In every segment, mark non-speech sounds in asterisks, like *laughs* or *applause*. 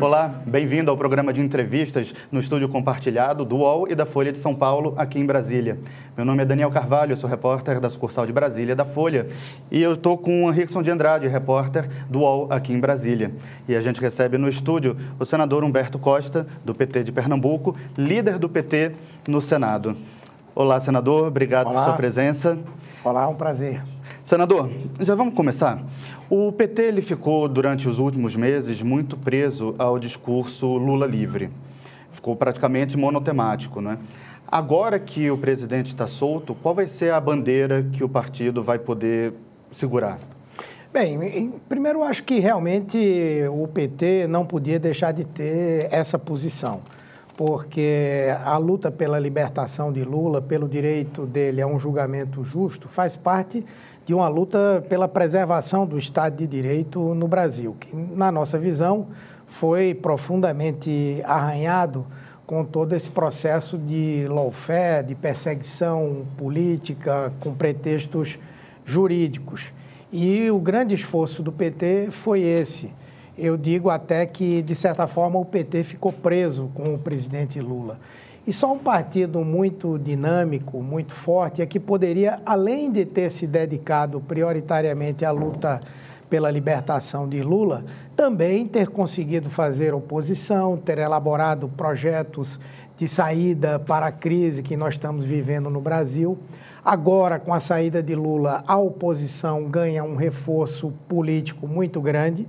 Olá, bem-vindo ao programa de entrevistas no estúdio compartilhado do UOL e da Folha de São Paulo, aqui em Brasília. Meu nome é Daniel Carvalho, sou repórter da sucursal de Brasília da Folha e eu estou com o Rickson de Andrade, repórter do UOL aqui em Brasília. E a gente recebe no estúdio o senador Humberto Costa, do PT de Pernambuco, líder do PT no Senado. Olá, senador, obrigado Olá. por sua presença. Olá, um prazer. Senador, já vamos começar? O PT ele ficou, durante os últimos meses, muito preso ao discurso Lula livre. Ficou praticamente monotemático, né? Agora que o presidente está solto, qual vai ser a bandeira que o partido vai poder segurar? Bem, em, primeiro, acho que realmente o PT não podia deixar de ter essa posição, porque a luta pela libertação de Lula, pelo direito dele a um julgamento justo, faz parte de uma luta pela preservação do Estado de Direito no Brasil, que, na nossa visão, foi profundamente arranhado com todo esse processo de lawfare, de perseguição política com pretextos jurídicos. E o grande esforço do PT foi esse. Eu digo até que, de certa forma, o PT ficou preso com o presidente Lula. E só um partido muito dinâmico, muito forte, é que poderia, além de ter se dedicado prioritariamente à luta pela libertação de Lula, também ter conseguido fazer oposição, ter elaborado projetos de saída para a crise que nós estamos vivendo no Brasil. Agora, com a saída de Lula, a oposição ganha um reforço político muito grande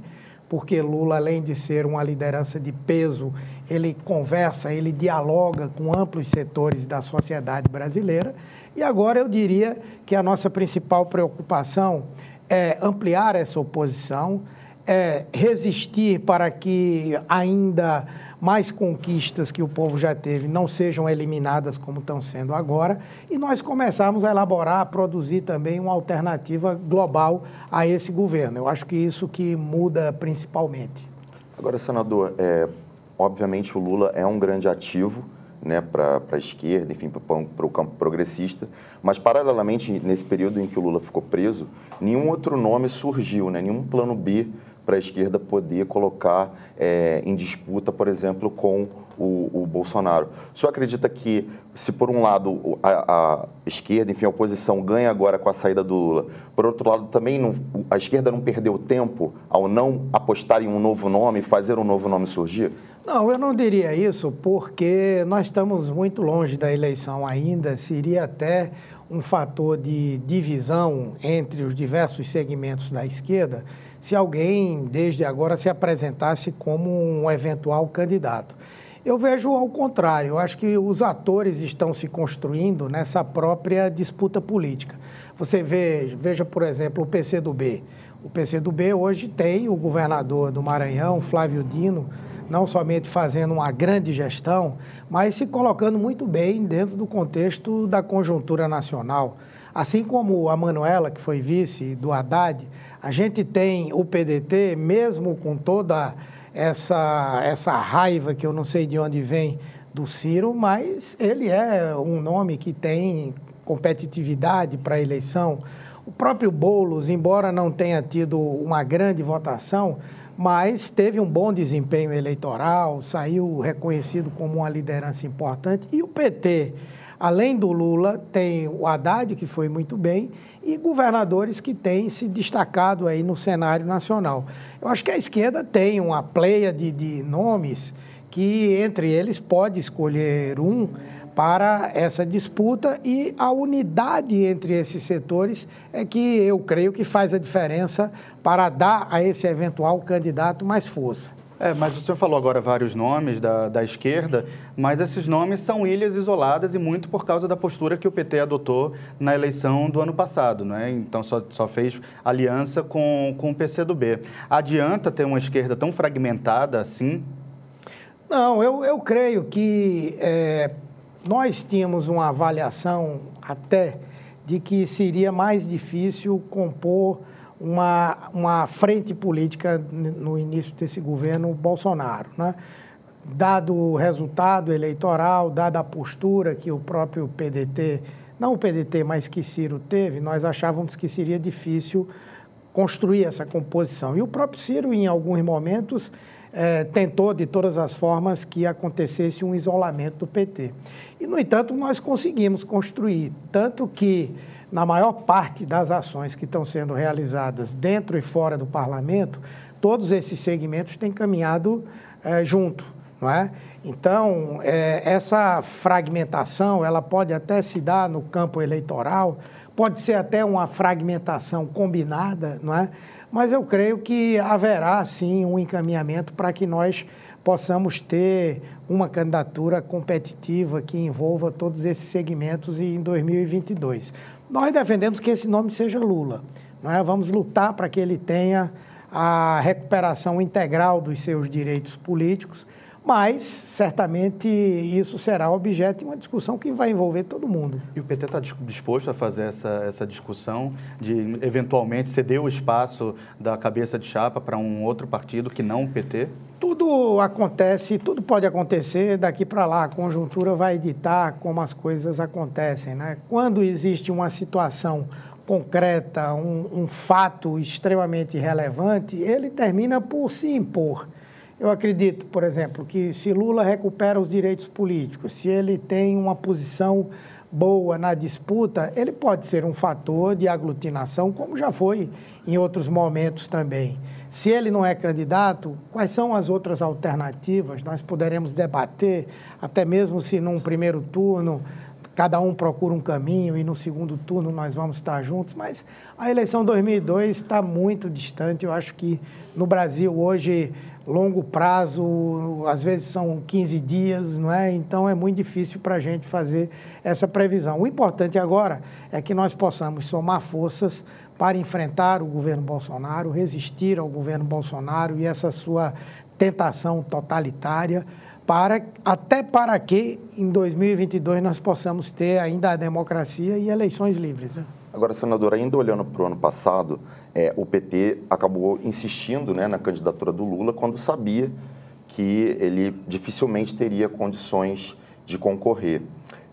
porque Lula, além de ser uma liderança de peso, ele conversa, ele dialoga com amplos setores da sociedade brasileira. E agora eu diria que a nossa principal preocupação é ampliar essa oposição, é resistir para que ainda mais conquistas que o povo já teve não sejam eliminadas como estão sendo agora, e nós começarmos a elaborar, a produzir também uma alternativa global a esse governo. Eu acho que isso que muda principalmente. Agora, senador, é, obviamente o Lula é um grande ativo, né, para a esquerda, enfim, para o campo progressista. Mas, paralelamente, nesse período em que o Lula ficou preso, nenhum outro nome surgiu, né, nenhum plano B para a esquerda poder colocar é, em disputa, por exemplo, com o, o, Bolsonaro. O senhor acredita que, se por um lado a, a, esquerda, enfim, a oposição ganha agora com a saída do Lula, por outro lado também não, a esquerda não perdeu tempo ao não apostar em um novo nome, fazer um novo nome surgir? Não, eu não diria isso, porque nós estamos muito longe da eleição ainda, seria até um fator de divisão entre os diversos segmentos da esquerda se alguém, desde agora, se apresentasse como um eventual candidato. Eu vejo ao contrário, eu acho que os atores estão se construindo nessa própria disputa política. Você vê, veja, por exemplo, o PCdoB. O PCdoB hoje tem o governador do Maranhão, Flávio Dino, não somente fazendo uma grande gestão, mas se colocando muito bem dentro do contexto da conjuntura nacional. Assim como a Manuela, que foi vice do Haddad, a gente tem o PDT, mesmo com toda essa, essa raiva que eu não sei de onde vem do Ciro, mas ele é um nome que tem competitividade para a eleição. O próprio Boulos, embora não tenha tido uma grande votação, mas teve um bom desempenho eleitoral, saiu reconhecido como uma liderança importante. E o PT, além do Lula, tem o Haddad, que foi muito bem, e governadores que têm se destacado aí no cenário nacional. Eu acho que a esquerda tem uma pleia de, de nomes que, entre eles, pode escolher um para essa disputa e a unidade entre esses setores é que eu creio que faz a diferença para dar a esse eventual candidato mais força. É, mas o senhor falou agora vários nomes da, da esquerda, mas esses nomes são ilhas isoladas e muito por causa da postura que o PT adotou na eleição do ano passado, não é? Então só, só fez aliança com, com o PCdoB. Adianta ter uma esquerda tão fragmentada assim? Não, eu, eu creio que é, nós tínhamos uma avaliação até de que seria mais difícil compor uma, uma frente política no início desse governo Bolsonaro. Né? Dado o resultado eleitoral, dada a postura que o próprio PDT, não o PDT, mas que Ciro teve, nós achávamos que seria difícil construir essa composição. E o próprio Ciro, em alguns momentos, eh, tentou de todas as formas que acontecesse um isolamento do PT. E, no entanto, nós conseguimos construir, tanto que na maior parte das ações que estão sendo realizadas dentro e fora do parlamento, todos esses segmentos têm caminhado é, junto, não é? Então, é, essa fragmentação, ela pode até se dar no campo eleitoral, pode ser até uma fragmentação combinada, não é? Mas eu creio que haverá, sim, um encaminhamento para que nós possamos ter uma candidatura competitiva que envolva todos esses segmentos em 2022. Nós defendemos que esse nome seja Lula. é? Vamos lutar para que ele tenha a recuperação integral dos seus direitos políticos, mas certamente isso será objeto de uma discussão que vai envolver todo mundo. E o PT está disposto a fazer essa, essa discussão de eventualmente ceder o espaço da cabeça de chapa para um outro partido que não o PT? Tudo acontece, tudo pode acontecer daqui para lá. A conjuntura vai ditar como as coisas acontecem. Né? Quando existe uma situação concreta, um, um fato extremamente relevante, ele termina por se impor. Eu acredito, por exemplo, que se Lula recupera os direitos políticos, se ele tem uma posição boa na disputa, ele pode ser um fator de aglutinação, como já foi em outros momentos também. Se ele não é candidato, quais são as outras alternativas? Nós poderemos debater, até mesmo se num primeiro turno cada um procura um caminho e no segundo turno nós vamos estar juntos, mas a eleição 2002 está muito distante. Eu acho que no Brasil hoje longo prazo, às vezes são 15 dias, não é? Então é muito difícil para a gente fazer essa previsão. O importante agora é que nós possamos somar forças para enfrentar o governo Bolsonaro, resistir ao governo Bolsonaro e essa sua tentação totalitária, para, até para que em 2022 nós possamos ter ainda a democracia e eleições livres. Né? Agora, senador, ainda olhando para o ano passado, é, o PT acabou insistindo né, na candidatura do Lula quando sabia que ele dificilmente teria condições de concorrer.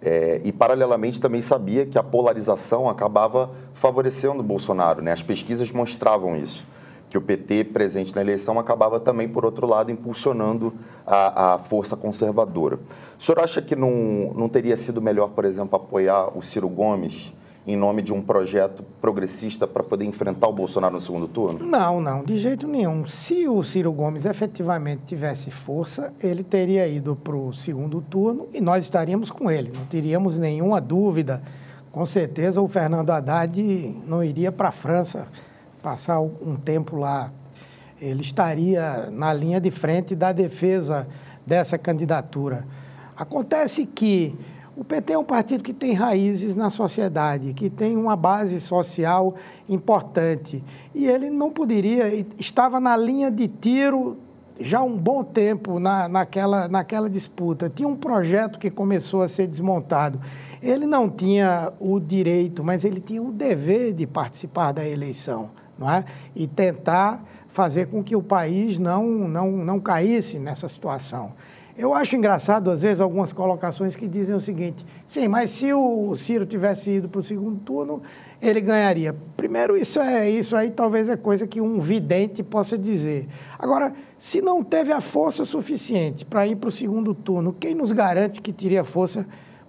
É, e, paralelamente, também sabia que a polarização acabava favorecendo o Bolsonaro. Né? As pesquisas mostravam isso, que o PT presente na eleição acabava também, por outro lado, impulsionando a, a força conservadora. O senhor acha que não, não teria sido melhor, por exemplo, apoiar o Ciro Gomes em nome de um projeto progressista para poder enfrentar o Bolsonaro no segundo turno? Não, não, de jeito nenhum. Se o Ciro Gomes efetivamente tivesse força, ele teria ido para o segundo turno e nós estaríamos com ele, não teríamos nenhuma dúvida. Com certeza o Fernando Haddad não iria para a França passar um tempo lá. Ele estaria na linha de frente da defesa dessa candidatura. Acontece que o PT é um partido que tem raízes na sociedade, que tem uma base social importante. E ele não poderia, estava na linha de tiro já um bom tempo na, naquela, naquela disputa. Tinha um projeto que começou a ser desmontado. Ele não tinha o direito, mas ele tinha o dever de participar da eleição não é? e tentar fazer com que o país não, não, não caísse nessa situação. Eu acho engraçado, às vezes, algumas colocações que dizem o seguinte: sim, mas se o Ciro tivesse ido para o segundo turno, ele ganharia. Primeiro, isso é isso aí talvez é coisa que um vidente possa dizer. Agora, se não teve a força suficiente para ir para o segundo turno, quem nos garante que teria força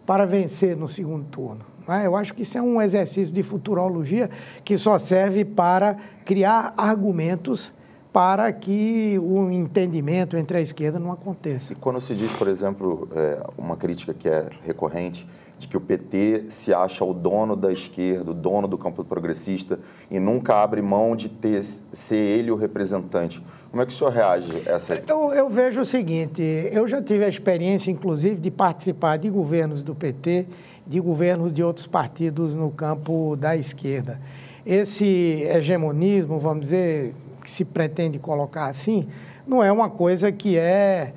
para vencer no segundo turno? É? Eu acho que isso é um exercício de futurologia que só serve para criar argumentos para que o entendimento entre a esquerda não aconteça. E quando se diz, por exemplo, é, uma crítica que é recorrente, de que o PT se acha o dono da esquerda, o dono do campo progressista e nunca abre mão de ter, ser ele o representante. Como é que o senhor reage a essa? Eu, eu vejo o seguinte: eu já tive a experiência, inclusive, de participar de governos do PT, de governos de outros partidos no campo da esquerda. Esse hegemonismo, vamos dizer, que se pretende colocar assim, não é uma coisa que é,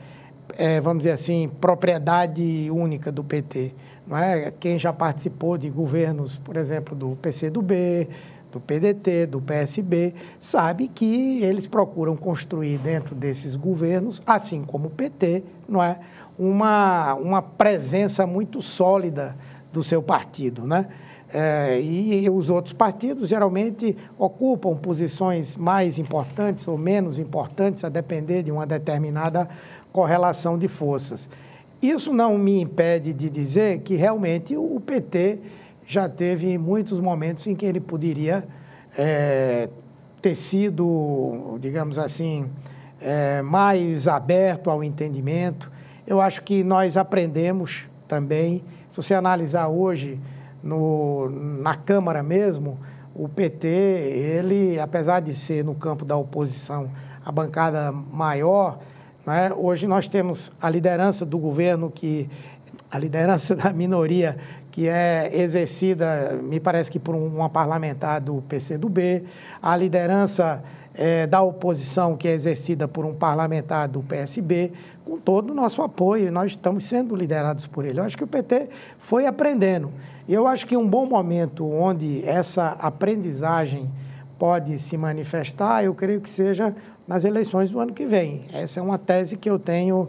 é, vamos dizer assim, propriedade única do PT. Não é? Quem já participou de governos, por exemplo, do PCdoB, do PDT, do PSB, sabe que eles procuram construir dentro desses governos, assim como o PT, não é, uma, uma presença muito sólida do seu partido, né? É, e os outros partidos geralmente ocupam posições mais importantes ou menos importantes, a depender de uma determinada correlação de forças. Isso não me impede de dizer que realmente o PT já teve muitos momentos em que ele poderia é, ter sido, digamos assim, é, mais aberto ao entendimento. Eu acho que nós aprendemos também, se você analisar hoje no, na Câmara mesmo, o PT, ele, apesar de ser no campo da oposição a bancada maior, né, hoje nós temos a liderança do governo que a liderança *laughs* da minoria que é exercida, me parece que por uma parlamentar do PCdoB, a liderança é, da oposição, que é exercida por um parlamentar do PSB, com todo o nosso apoio, nós estamos sendo liderados por ele. Eu acho que o PT foi aprendendo. E eu acho que um bom momento onde essa aprendizagem pode se manifestar, eu creio que seja nas eleições do ano que vem. Essa é uma tese que eu tenho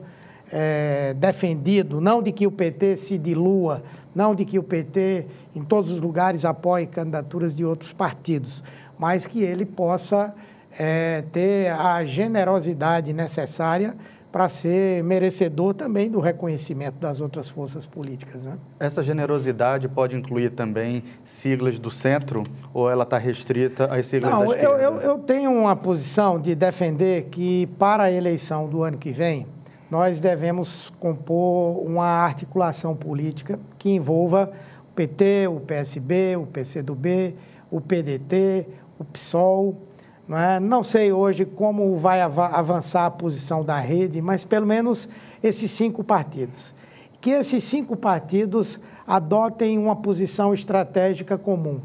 é, defendido, não de que o PT se dilua, não de que o PT em todos os lugares apoie candidaturas de outros partidos, mas que ele possa é, ter a generosidade necessária para ser merecedor também do reconhecimento das outras forças políticas. Né? Essa generosidade pode incluir também siglas do centro ou ela está restrita às siglas Não, da esquerda? Eu, eu, eu tenho uma posição de defender que para a eleição do ano que vem, nós devemos compor uma articulação política que envolva o PT, o PSB, o PCdoB, o PDT, o PSOL. Não, é? não sei hoje como vai avançar a posição da rede, mas pelo menos esses cinco partidos. Que esses cinco partidos adotem uma posição estratégica comum,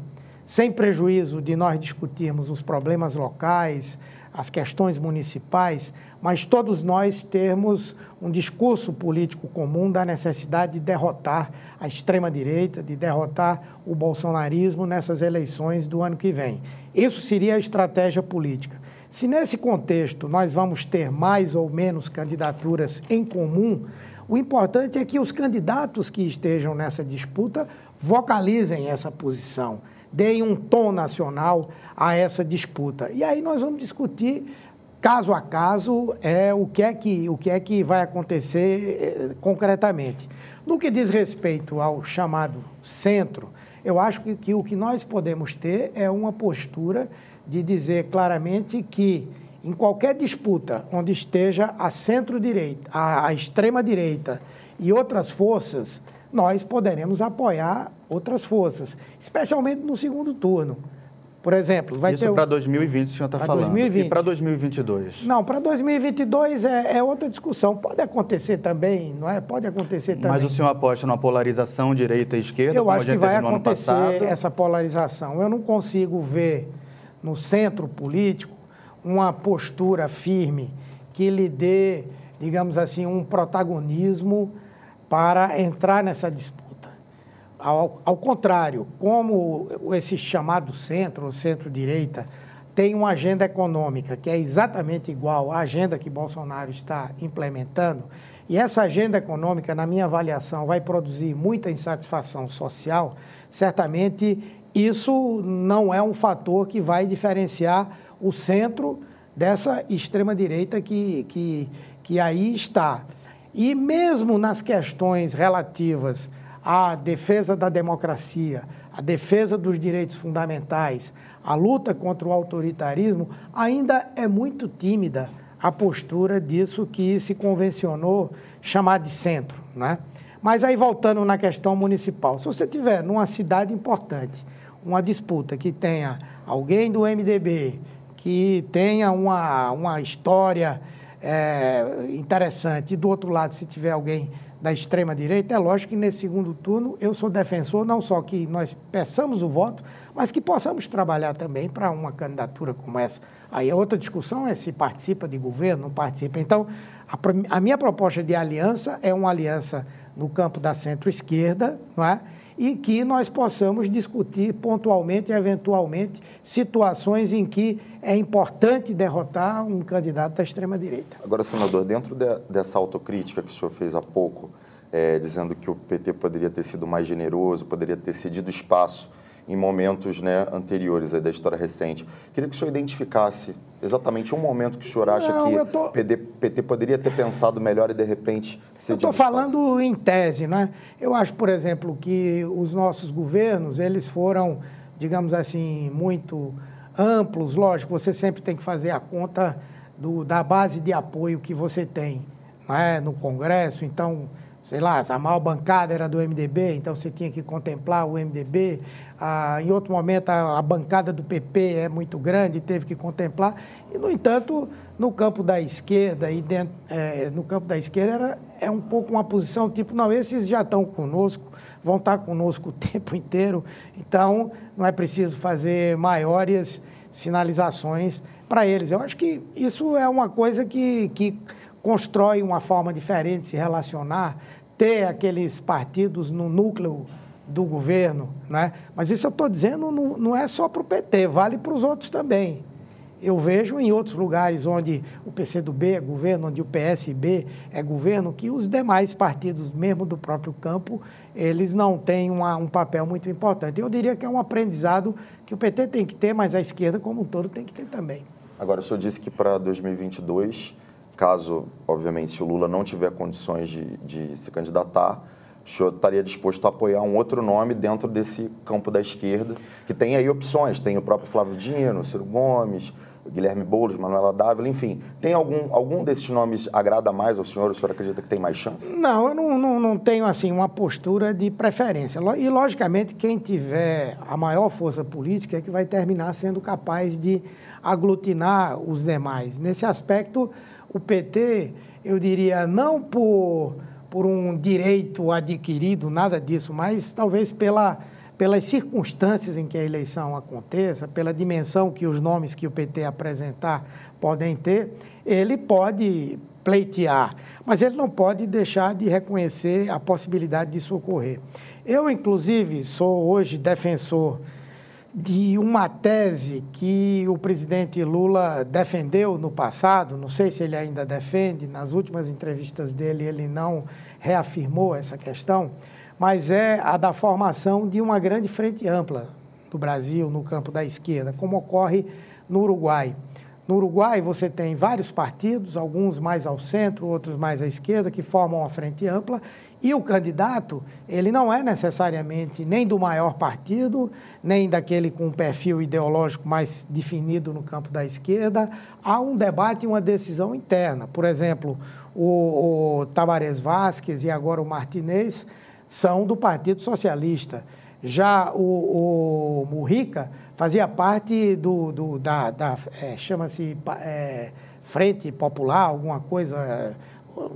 sem prejuízo de nós discutirmos os problemas locais, as questões municipais, mas todos nós termos um discurso político comum da necessidade de derrotar a extrema-direita, de derrotar o bolsonarismo nessas eleições do ano que vem. Isso seria a estratégia política. Se nesse contexto nós vamos ter mais ou menos candidaturas em comum, o importante é que os candidatos que estejam nessa disputa vocalizem essa posição, deem um tom nacional a essa disputa. E aí nós vamos discutir caso a caso é o que é que, o que, é que vai acontecer eh, concretamente. No que diz respeito ao chamado centro, eu acho que, que o que nós podemos ter é uma postura de dizer claramente que em qualquer disputa onde esteja a centro-direita, a, a extrema-direita e outras forças, nós poderemos apoiar outras forças, especialmente no segundo turno. Por exemplo, vai Isso ter... para 2020 o senhor está falando. 2020. E para 2022? Não, para 2022 é, é, outra discussão. Pode acontecer também, não é? Pode acontecer também. Mas o senhor aposta numa polarização direita e esquerda? Eu acho que vai acontecer essa polarização. Eu não consigo ver no centro político uma postura firme que lhe dê, digamos assim, um protagonismo para entrar nessa disputa. Ao, ao contrário, como esse chamado centro, ou centro-direita, tem uma agenda econômica que é exatamente igual à agenda que Bolsonaro está implementando, e essa agenda econômica, na minha avaliação, vai produzir muita insatisfação social, certamente isso não é um fator que vai diferenciar o centro dessa extrema-direita que, que, que aí está. E mesmo nas questões relativas a defesa da democracia, a defesa dos direitos fundamentais, a luta contra o autoritarismo, ainda é muito tímida a postura disso que se convencionou chamar de centro. Né? Mas aí, voltando na questão municipal, se você tiver numa cidade importante uma disputa que tenha alguém do MDB, que tenha uma, uma história é, interessante, e do outro lado, se tiver alguém da extrema-direita, é lógico que nesse segundo turno eu sou defensor não só que nós peçamos o voto, mas que possamos trabalhar também para uma candidatura como essa. Aí a outra discussão é se participa de governo, não participa. Então, a, a minha proposta de aliança é uma aliança no campo da centro-esquerda, não é? E que nós possamos discutir pontualmente, eventualmente, situações em que é importante derrotar um candidato da extrema-direita. Agora, senador, dentro de, dessa autocrítica que o senhor fez há pouco, é, dizendo que o PT poderia ter sido mais generoso, poderia ter cedido espaço em momentos né, anteriores da história recente. Queria que o senhor identificasse exatamente um momento que o senhor acha Não, que o tô... PT, PT, poderia ter pensado melhor e, de repente, Eu estou falando em tese, né? Eu acho, por exemplo, que os nossos governos, eles foram, digamos assim, muito amplos. Lógico, você sempre tem que fazer a conta do, da base de apoio que você tem né, no Congresso. Então, sei lá, a maior bancada era do MDB, então você tinha que contemplar o MDB. Ah, em outro momento, a, a, bancada do PP é muito grande, teve que contemplar. E, no entanto, no campo da esquerda, e dentro, é, no campo da esquerda era, é um pouco uma posição tipo, não, esses já estão conosco, vão estar conosco o *laughs* tempo inteiro, então não é preciso fazer maiores sinalizações para eles. Eu acho que isso é uma coisa que, que constrói uma forma diferente de se relacionar ter aqueles partidos no núcleo do governo, né? mas isso eu estou dizendo não, não é só para o PT, vale para os outros também. Eu vejo em outros lugares onde o PCdoB é governo, onde o PSB é governo, que os demais partidos, mesmo do próprio campo, eles não têm uma, um papel muito importante. Eu diria que é um aprendizado que o PT tem que ter, mas a esquerda como um todo tem que ter também. Agora, o senhor disse que para 2022 caso, obviamente, se o Lula não tiver condições de, de se candidatar, o senhor estaria disposto a apoiar um outro nome dentro desse campo da esquerda, que tem aí opções, tem o próprio Flávio Dino, Ciro Gomes, Guilherme Boulos, Manuela Dávila, enfim. Tem algum, algum desses nomes agrada mais ao senhor? O senhor acredita que tem mais chance? Não, eu não, não, não tenho assim uma postura de preferência. E, logicamente, quem tiver a maior força política é que vai terminar sendo capaz de aglutinar os demais. Nesse aspecto, o PT, eu diria, não por, por um direito adquirido, nada disso, mas talvez pela, pelas circunstâncias em que a eleição aconteça, pela dimensão que os nomes que o PT apresentar podem ter, ele pode pleitear, mas ele não pode deixar de reconhecer a possibilidade disso ocorrer. Eu, inclusive, sou hoje defensor de uma tese que o presidente Lula defendeu no passado, não sei se ele ainda defende, nas últimas entrevistas dele ele não reafirmou essa questão, mas é a da formação de uma grande frente ampla do Brasil no campo da esquerda, como ocorre no Uruguai. No Uruguai você tem vários partidos, alguns mais ao centro, outros mais à esquerda, que formam uma frente ampla e o candidato, ele não é necessariamente nem do maior partido, nem daquele com um perfil ideológico mais definido no campo da esquerda. Há um debate e uma decisão interna. Por exemplo, o, o Vasquez e agora o Martinez são do Partido Socialista. Já o, o Murrica fazia parte do, do da, da é, chama-se é, Frente Popular, alguma coisa,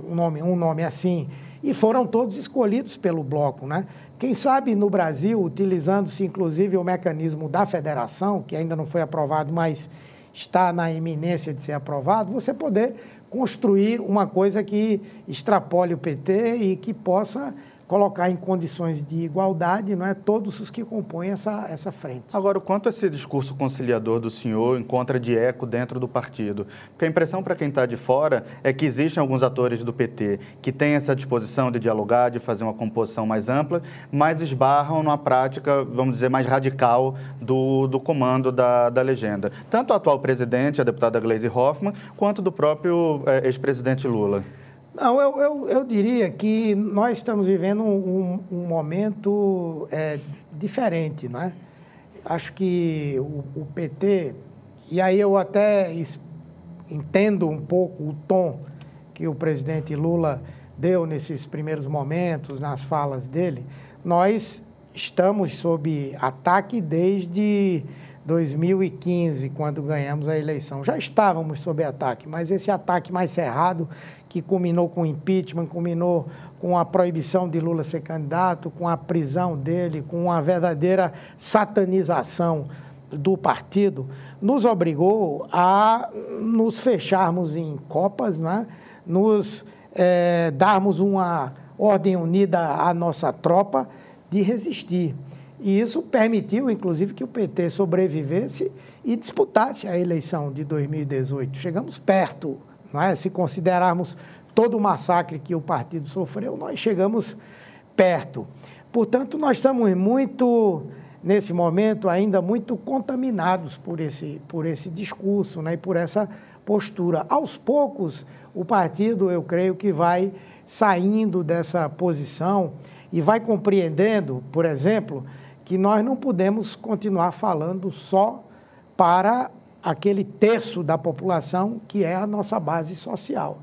um nome, um nome assim e foram todos escolhidos pelo bloco. Né? Quem sabe no Brasil, utilizando-se inclusive o mecanismo da federação, que ainda não foi aprovado, mas está na iminência de ser aprovado, você poder construir uma coisa que extrapole o PT e que possa colocar em condições de igualdade não é, todos os que compõem essa, essa frente. Agora, o quanto esse discurso conciliador do senhor encontra de eco dentro do partido? Porque a impressão para quem está de fora é que existem alguns atores do PT que têm essa disposição de dialogar, de fazer uma composição mais ampla, mas esbarram numa prática, vamos dizer, mais radical do, do comando da, da legenda. Tanto o atual presidente, a deputada Gleisi Hoffmann, quanto do próprio é, ex-presidente Lula. Não, eu, eu, eu, diria que nós estamos vivendo um, um momento é, diferente, não é? Acho que o, o, PT, e aí eu até entendo um pouco o tom que o presidente Lula deu nesses primeiros momentos, nas falas dele, nós estamos sob ataque desde 2015, quando ganhamos a eleição. Já estávamos sob ataque, mas esse ataque mais cerrado que culminou com o impeachment, culminou com a proibição de Lula ser candidato, com a prisão dele, com a verdadeira satanização do partido, nos obrigou a nos fecharmos em copas, né? nos é, darmos uma ordem unida à nossa tropa, de resistir. E isso permitiu, inclusive, que o PT sobrevivesse e disputasse a eleição de 2018. Chegamos perto, é? Se considerarmos todo o massacre que o partido sofreu, nós chegamos perto. Portanto, nós estamos muito, nesse momento, ainda muito contaminados por esse, por esse discurso né, e por essa postura. Aos poucos, o partido, eu creio que vai saindo dessa posição e vai compreendendo, por exemplo, que nós não podemos continuar falando só para aquele terço da população que é a nossa base social.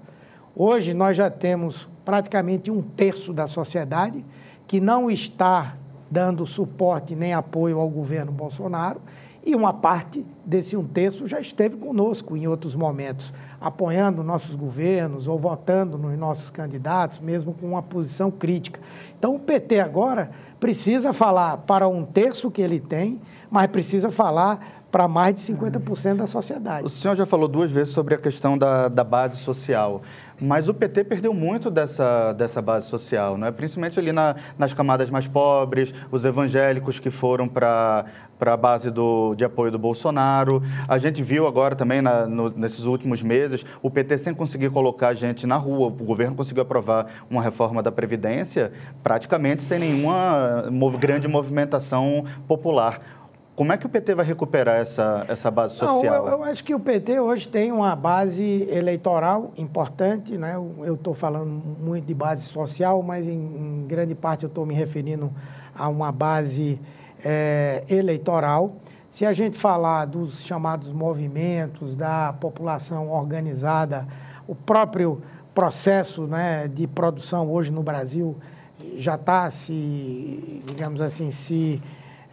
Hoje nós já temos praticamente um terço da sociedade que não está dando suporte nem apoio ao governo Bolsonaro, e uma parte desse um terço já esteve conosco em outros momentos, apoiando nossos governos ou votando nos nossos candidatos, mesmo com uma posição crítica. Então, o PT agora precisa falar para um terço que ele tem, mas precisa falar para mais de 50% da sociedade. O senhor já falou duas vezes sobre a questão da, da base social. Mas o PT perdeu muito dessa, dessa base social, não é? principalmente ali na, nas camadas mais pobres, os evangélicos que foram para a base do, de apoio do Bolsonaro. A gente viu agora também, na, no, nesses últimos meses, o PT sem conseguir colocar gente na rua. O governo conseguiu aprovar uma reforma da Previdência praticamente sem nenhuma grande movimentação popular. Como é que o PT vai recuperar essa, essa base social? Não, eu, eu, acho que o PT hoje tem uma base eleitoral importante. Né? Eu estou falando muito de base social, mas em, em grande parte eu estou me referindo a uma base é, eleitoral. Se a gente falar dos chamados movimentos, da população organizada, o próprio processo né, de produção hoje no Brasil já está se, digamos assim, se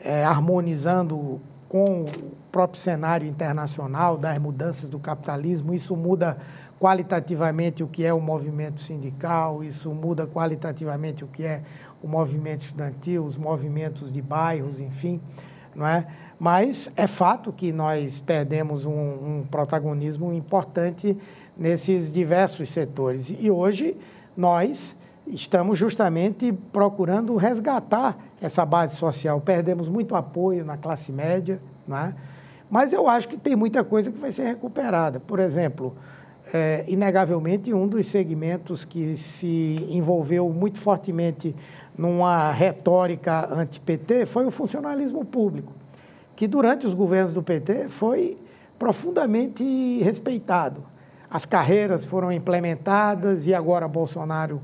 é, harmonizando com o próprio cenário internacional das mudanças do capitalismo. Isso muda qualitativamente o que é o movimento sindical, isso muda qualitativamente o que é o movimento estudantil, os movimentos de bairros, enfim, não é? Mas é fato que nós perdemos um, um protagonismo importante nesses diversos setores. E hoje nós estamos justamente procurando resgatar essa base social. Perdemos muito apoio na classe média, é? mas eu acho que tem muita coisa que vai ser recuperada. Por exemplo, é, inegavelmente, um dos segmentos que se envolveu muito fortemente numa retórica anti-PT foi o funcionalismo público, que durante os governos do PT foi profundamente respeitado. As carreiras foram implementadas e agora Bolsonaro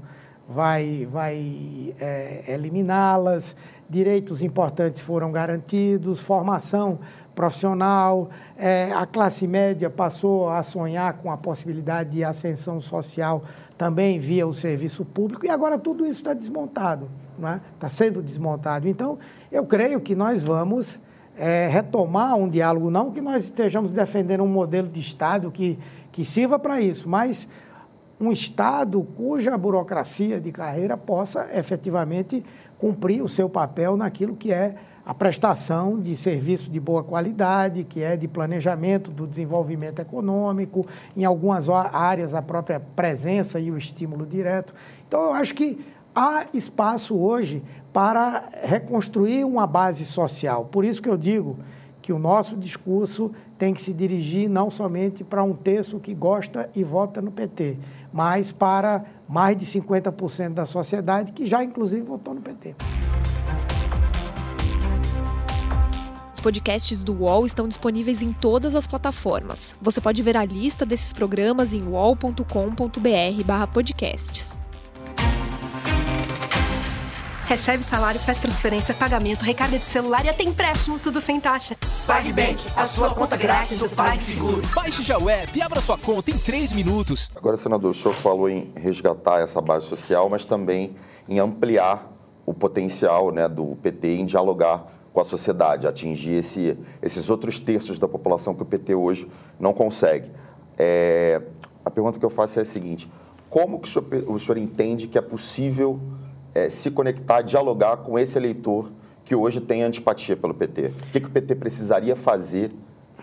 vai, vai é, eliminá-las, direitos importantes foram garantidos, formação profissional, é, a classe média passou a sonhar com a possibilidade de ascensão social também via o serviço público, e agora tudo isso está desmontado, está é? sendo desmontado. Então, eu creio que nós vamos é, retomar um diálogo, não que nós estejamos defendendo um modelo de Estado que, que sirva para isso, mas um Estado cuja burocracia de carreira possa efetivamente cumprir o seu papel naquilo que é a prestação de serviço de boa qualidade, que é de planejamento do desenvolvimento econômico, em algumas áreas a própria presença e o estímulo direto. Então, eu acho que há espaço hoje para reconstruir uma base social. Por isso que eu digo que o nosso discurso tem que se dirigir não somente para um terço que gosta e vota no PT, mas para mais de 50% da sociedade que já, inclusive, votou no PT. Os podcasts do UOL estão disponíveis em todas as plataformas. Você pode ver a lista desses programas em uol.com.br/podcasts. Recebe salário, faz transferência, pagamento, recarga de celular e até empréstimo, tudo sem taxa. PagBank, a sua conta grátis do PagSeguro. Baixe já o app e abra sua conta em 3 minutos. Agora, senador, o senhor falou em resgatar essa base social, mas também em ampliar o potencial né, do PT em dialogar com a sociedade, atingir esse, esses outros terços da população que o PT hoje não consegue. É, a pergunta que eu faço é a seguinte: como que o senhor, o senhor entende que é possível é, se conectar, dialogar com esse eleitor que hoje tem antipatia pelo PT? O que, que o PT precisaria fazer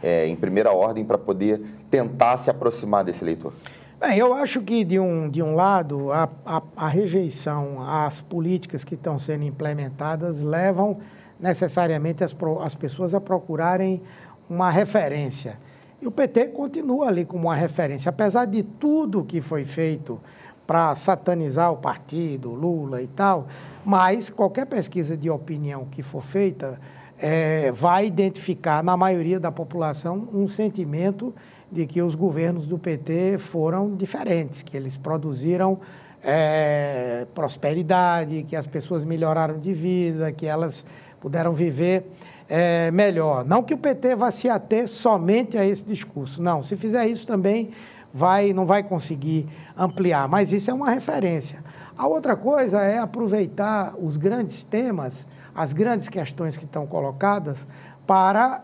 é, em primeira ordem para poder tentar se aproximar desse eleitor? Bem, eu acho que, de um, de um lado, a, a, a rejeição às políticas que estão sendo implementadas levam necessariamente as, as pessoas a procurarem uma referência. E o PT continua ali como uma referência, apesar de tudo que foi feito para satanizar o partido, Lula e tal, mas qualquer pesquisa de opinião que for feita é, vai identificar na maioria da população um sentimento de que os governos do PT foram diferentes, que eles produziram é, prosperidade, que as pessoas melhoraram de vida, que elas puderam viver é, melhor. Não que o PT vá se ater somente a esse discurso, não. Se fizer isso também, vai, não vai conseguir ampliar, mas isso é uma referência. A outra coisa é aproveitar os grandes temas, as grandes questões que estão colocadas, para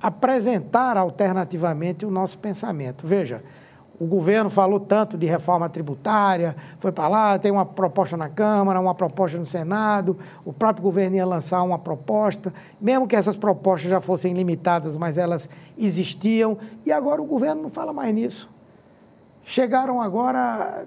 apresentar alternativamente o nosso pensamento. Veja, o governo falou tanto de reforma tributária, foi para lá, tem uma proposta na Câmara, uma proposta no Senado, o próprio governo ia lançar uma proposta, mesmo que essas propostas já fossem limitadas, mas elas existiam, e agora o governo não fala mais nisso. Chegaram agora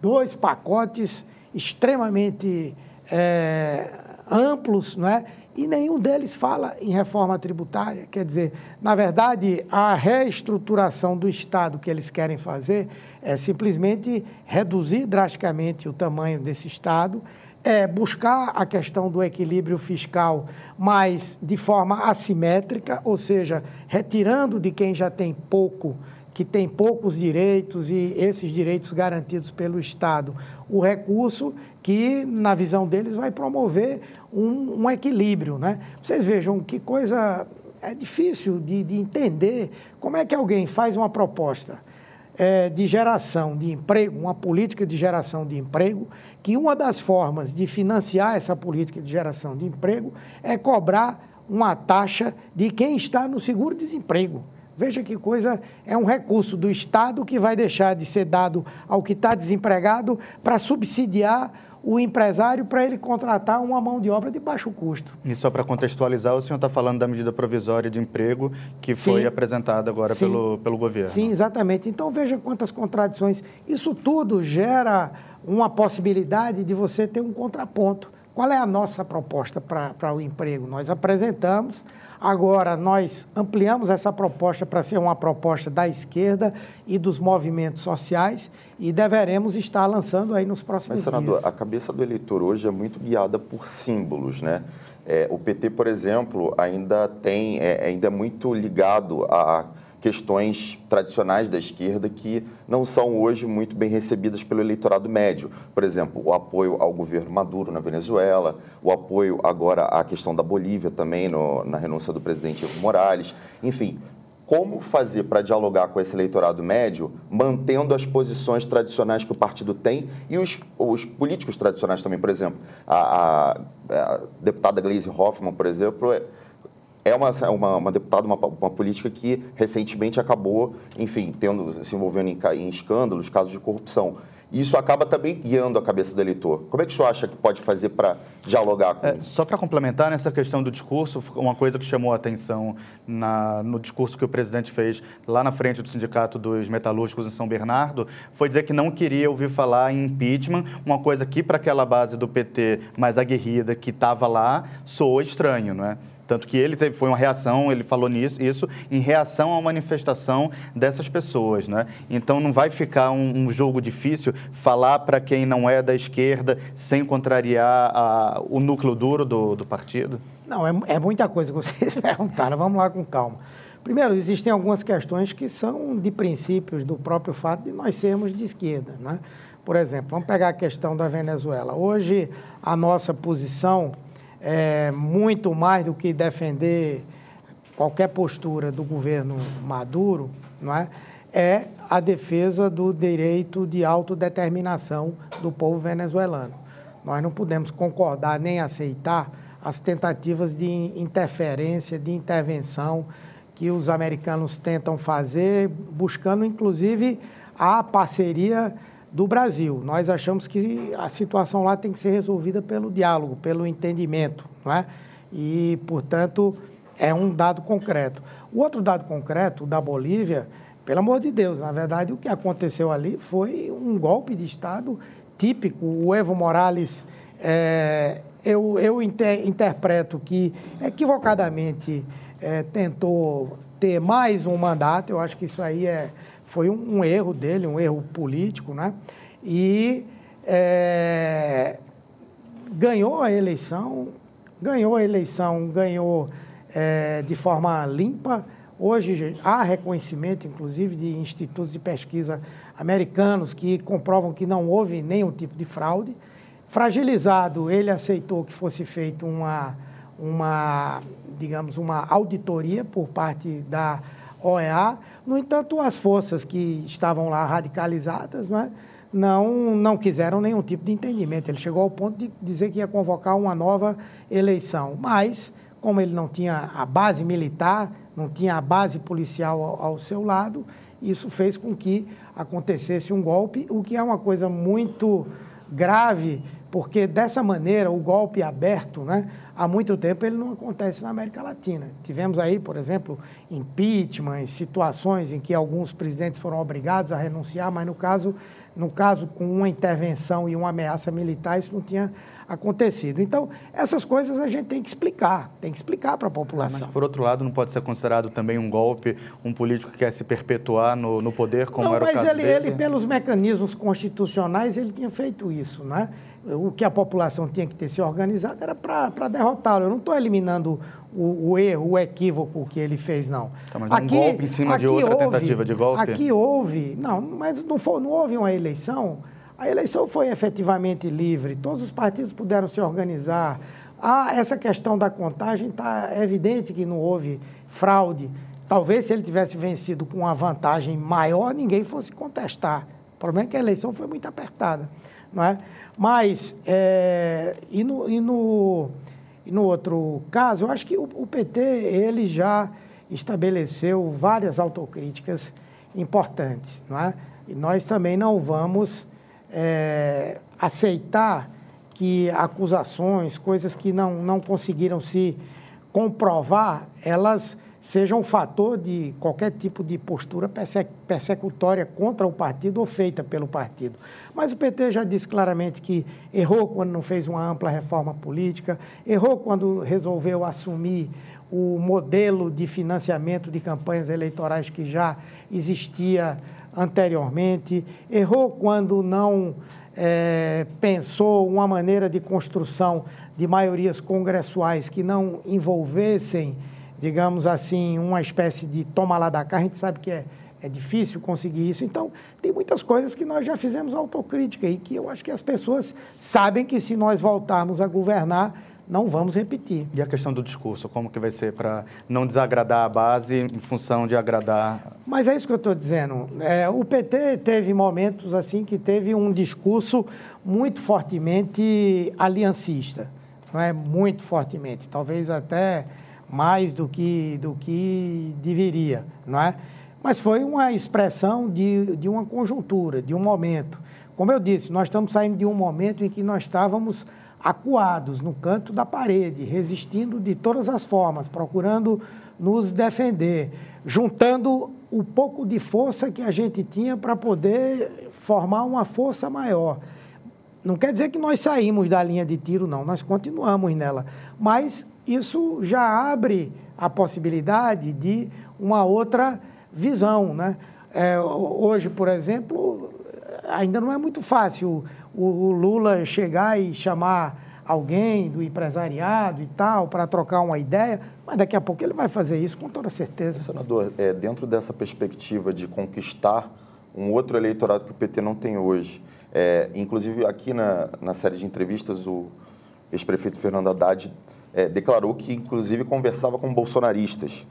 dois pacotes extremamente é, amplos, não é? e nenhum deles fala em reforma tributária. Quer dizer, na verdade, a reestruturação do Estado que eles querem fazer é simplesmente reduzir drasticamente o tamanho desse Estado, é buscar a questão do equilíbrio fiscal, mas de forma assimétrica, ou seja, retirando de quem já tem pouco que tem poucos direitos e esses direitos garantidos pelo Estado, o recurso que, na visão deles, vai promover um, um equilíbrio. Né? Vocês vejam que coisa é difícil de, de entender como é que alguém faz uma proposta é, de geração de emprego, uma política de geração de emprego, que uma das formas de financiar essa política de geração de emprego é cobrar uma taxa de quem está no seguro-desemprego. Veja que coisa, é um recurso do Estado que vai deixar de ser dado ao que está desempregado para subsidiar o empresário para ele contratar uma mão de obra de baixo custo. E só para contextualizar, o senhor está falando da medida provisória de emprego que Sim. foi apresentada agora pelo, pelo governo. Sim, exatamente. Então veja quantas contradições. Isso tudo gera uma possibilidade de você ter um contraponto. Qual é a nossa proposta para o emprego? Nós apresentamos Agora, nós ampliamos essa proposta para ser uma proposta da esquerda e dos movimentos sociais e deveremos estar lançando aí nos próximos Mas, senador, dias. a cabeça do eleitor hoje é muito guiada por símbolos, né? É, o PT, por exemplo, ainda tem, é, ainda é muito ligado a questões tradicionais da esquerda que não são hoje muito bem recebidas pelo eleitorado médio. Por exemplo, o apoio ao governo Maduro na Venezuela, o apoio agora à questão da Bolívia também, no, na renúncia do presidente Evo Morales. Enfim, como fazer para dialogar com esse eleitorado médio, mantendo as posições tradicionais que o partido tem e os, os políticos tradicionais também, por exemplo. A, a, a deputada Gleisi Hoffmann, por exemplo, é é uma, uma, uma deputada, uma, uma, política que recentemente acabou, enfim, tendo, se envolvendo em, em escândalos, casos de corrupção. Isso acaba também guiando a cabeça do eleitor. Como é que o senhor acha que pode fazer para dialogar com é, Só para complementar, nessa questão do discurso, uma coisa que chamou a atenção na, no discurso que o presidente fez lá na frente do Sindicato dos Metalúrgicos em São Bernardo, foi dizer que não queria ouvir falar em impeachment, uma coisa que para aquela base do PT mais aguerrida que estava lá, soou estranho, não é? Tanto que ele teve, foi uma reação, ele falou nisso, isso em reação à manifestação dessas pessoas. Né? Então não vai ficar um, um jogo difícil falar para quem não é da esquerda sem contrariar a, o núcleo duro do, do partido? Não, é, é muita coisa que vocês *laughs* perguntaram. Vamos lá com calma. Primeiro, existem algumas questões que são de princípios do próprio fato de nós sermos de esquerda. Né? Por exemplo, vamos pegar a questão da Venezuela. Hoje, a nossa posição é, muito mais do que defender qualquer postura do governo Maduro, não é? é a defesa do direito de autodeterminação do povo venezuelano. Nós não podemos concordar nem aceitar as tentativas de interferência, de intervenção que os americanos tentam fazer, buscando inclusive a parceria do Brasil. Nós achamos que a situação lá tem que ser resolvida pelo diálogo, pelo entendimento, não é? E, portanto, é um dado concreto. O outro dado concreto, da Bolívia, Pelo amor de Deus, na verdade, o que aconteceu ali foi um golpe de Estado típico. O Evo Morales, é, eu, eu inter, interpreto que equivocadamente é, tentou ter mais um mandato. Eu acho que isso aí é, foi um, um erro dele, um erro político, né? E é, ganhou a eleição, ganhou a eleição, ganhou é, de forma limpa. Hoje há reconhecimento, inclusive, de institutos de pesquisa americanos que comprovam que não houve nenhum tipo de fraude. Fragilizado, ele aceitou que fosse feita uma, uma, digamos, uma auditoria por parte da OEA. No entanto, as forças que estavam lá radicalizadas não, é? não, não quiseram nenhum tipo de entendimento. Ele chegou ao ponto de dizer que ia convocar uma nova eleição. Mas, como ele não tinha a base militar, não tinha a base policial ao, ao seu lado, isso fez com que acontecesse um golpe, o que é uma coisa muito grave, porque dessa maneira o golpe aberto, né, há muito tempo ele não acontece na América Latina. Tivemos aí, por exemplo, impeachment, situações em que alguns presidentes foram obrigados a renunciar, mas no caso, no caso com uma intervenção e uma ameaça militar, isso não tinha acontecido. Então, essas coisas a gente tem que explicar, tem que explicar para a população. Mas, por outro lado, não pode ser considerado também um golpe, um político que quer se perpetuar no, no poder, como não, era o caso ele, dele? ele, pelos mecanismos constitucionais, ele tinha feito isso, né? O que a população tinha que ter se organizado era para derrotá-lo. Eu não estou eliminando o, o, erro, o equívoco que ele fez, não. Tá, mas aqui, um golpe em cima de outra houve, tentativa de golpe? Aqui houve, não, mas não, foi, não houve uma eleição a eleição foi efetivamente livre, todos os partidos puderam se organizar. Ah, essa questão da contagem está evidente que não houve fraude. Talvez se ele tivesse vencido com uma vantagem maior, ninguém fosse contestar. O problema é que a eleição foi muito apertada. Não é? Mas, é, e, no, e, no, e no outro caso, eu acho que o, o PT ele já estabeleceu várias autocríticas importantes. Não é? E nós também não vamos é, aceitar que acusações, coisas que não, não conseguiram se comprovar, elas sejam um fator de qualquer tipo de postura persecutória contra o partido ou feita pelo partido. Mas o PT já disse claramente que errou quando não fez uma ampla reforma política, errou quando resolveu assumir o modelo de financiamento de campanhas eleitorais que já existia anteriormente, errou quando não é, pensou uma maneira de construção de maiorias congressuais que não envolvessem, digamos assim, uma espécie de toma lá da cá. A gente sabe que é, é difícil conseguir isso. Então, tem muitas coisas que nós já fizemos autocrítica e que eu acho que as pessoas sabem que se nós voltarmos a governar, não vamos repetir. E a questão do discurso, como que vai ser para não desagradar a base em função de agradar? Mas é isso que eu estou dizendo. É, o PT teve momentos assim que teve um discurso muito fortemente aliancista, não é? Muito fortemente, talvez até mais do que do que deveria, não é? Mas foi uma expressão de, de uma conjuntura, de um momento. Como eu disse, nós estamos saindo de um momento em que nós estávamos acuados no canto da parede, resistindo de todas as formas, procurando nos defender, juntando o pouco de força que a gente tinha para poder formar uma força maior. Não quer dizer que nós saímos da linha de tiro, não, nós continuamos nela. Mas isso já abre a possibilidade de uma outra visão. Né? É, hoje, por exemplo, ainda não é muito fácil o, o Lula chegar e chamar alguém do empresariado e tal para trocar uma ideia, mas daqui a pouco ele vai fazer isso com toda certeza. Senador, é, dentro dessa perspectiva de conquistar um outro eleitorado que o PT não tem hoje, é, inclusive aqui na, na série de entrevistas o ex-prefeito Fernando Haddad é, declarou que inclusive conversava com bolsonaristas,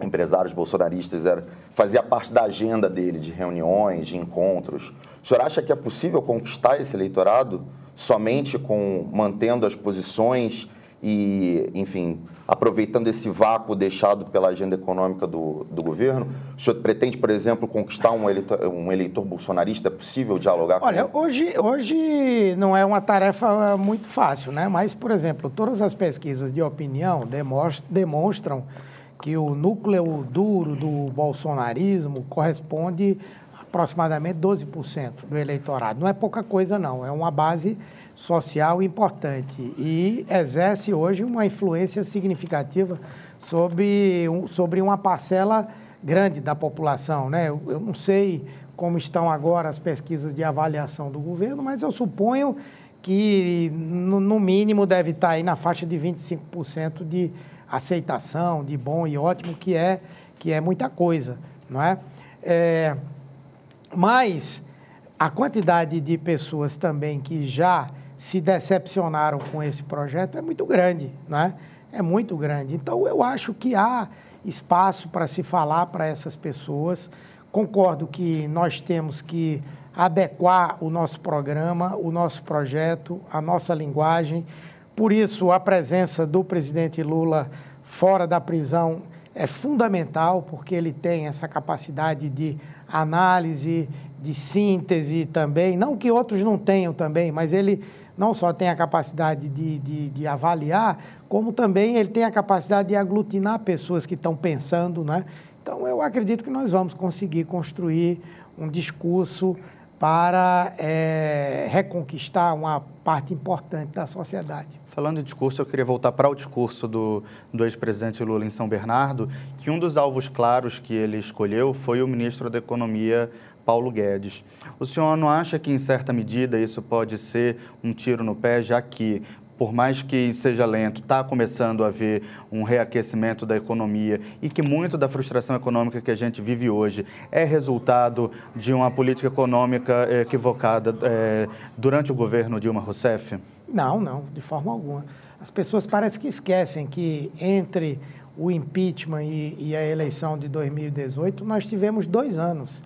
empresários bolsonaristas, era, fazia parte da agenda dele de reuniões, de encontros. O senhor acha que é possível conquistar esse eleitorado somente com mantendo as posições e, enfim, aproveitando esse vácuo deixado pela agenda econômica do, do governo? O senhor pretende, por exemplo, conquistar um eleitor, um eleitor bolsonarista? É possível dialogar Olha, com ele? Hoje, hoje não é uma tarefa muito fácil, né? Mas, por exemplo, todas as pesquisas de opinião demonstram que o núcleo duro do bolsonarismo corresponde a aproximadamente 12% do eleitorado. Não é pouca coisa, não. É uma base social importante e exerce hoje uma influência significativa sobre, sobre uma parcela grande da população. Né? Eu, eu não sei como estão agora as pesquisas de avaliação do governo, mas eu suponho que, no, no mínimo, deve estar aí na faixa de 25% de aceitação, de bom e ótimo, que é, que é muita coisa, não é? é? Mas a quantidade de pessoas também que já se decepcionaram com esse projeto é muito grande, não é? É muito grande. Então, eu acho que há espaço para se falar para essas pessoas. Concordo que nós temos que adequar o nosso programa, o nosso projeto, a nossa linguagem por isso, a presença do presidente Lula fora da prisão é fundamental, porque ele tem essa capacidade de análise, de síntese também. Não que outros não tenham também, mas ele não só tem a capacidade de, de, de avaliar, como também ele tem a capacidade de aglutinar pessoas que estão pensando, né? Então, eu acredito que nós vamos conseguir construir um discurso para é, reconquistar uma parte importante da sociedade. Falando em discurso, eu queria voltar para o discurso do, do ex-presidente Lula em São Bernardo, que um dos alvos claros que ele escolheu foi o ministro da Economia, Paulo Guedes. O senhor não acha que, em certa medida, isso pode ser um tiro no pé, já que por mais que seja lento, está começando a haver um reaquecimento da economia e que muito da frustração econômica que a gente vive hoje é resultado de uma política econômica equivocada é, durante o governo Dilma Rousseff? Não, não, de forma alguma. As pessoas parecem que esquecem que entre o impeachment e, e a eleição de 2018, nós tivemos dois anos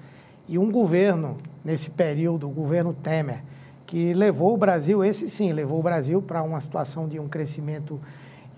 e um governo nesse período, o governo Temer, que levou o Brasil, esse sim, levou o Brasil para uma situação de um crescimento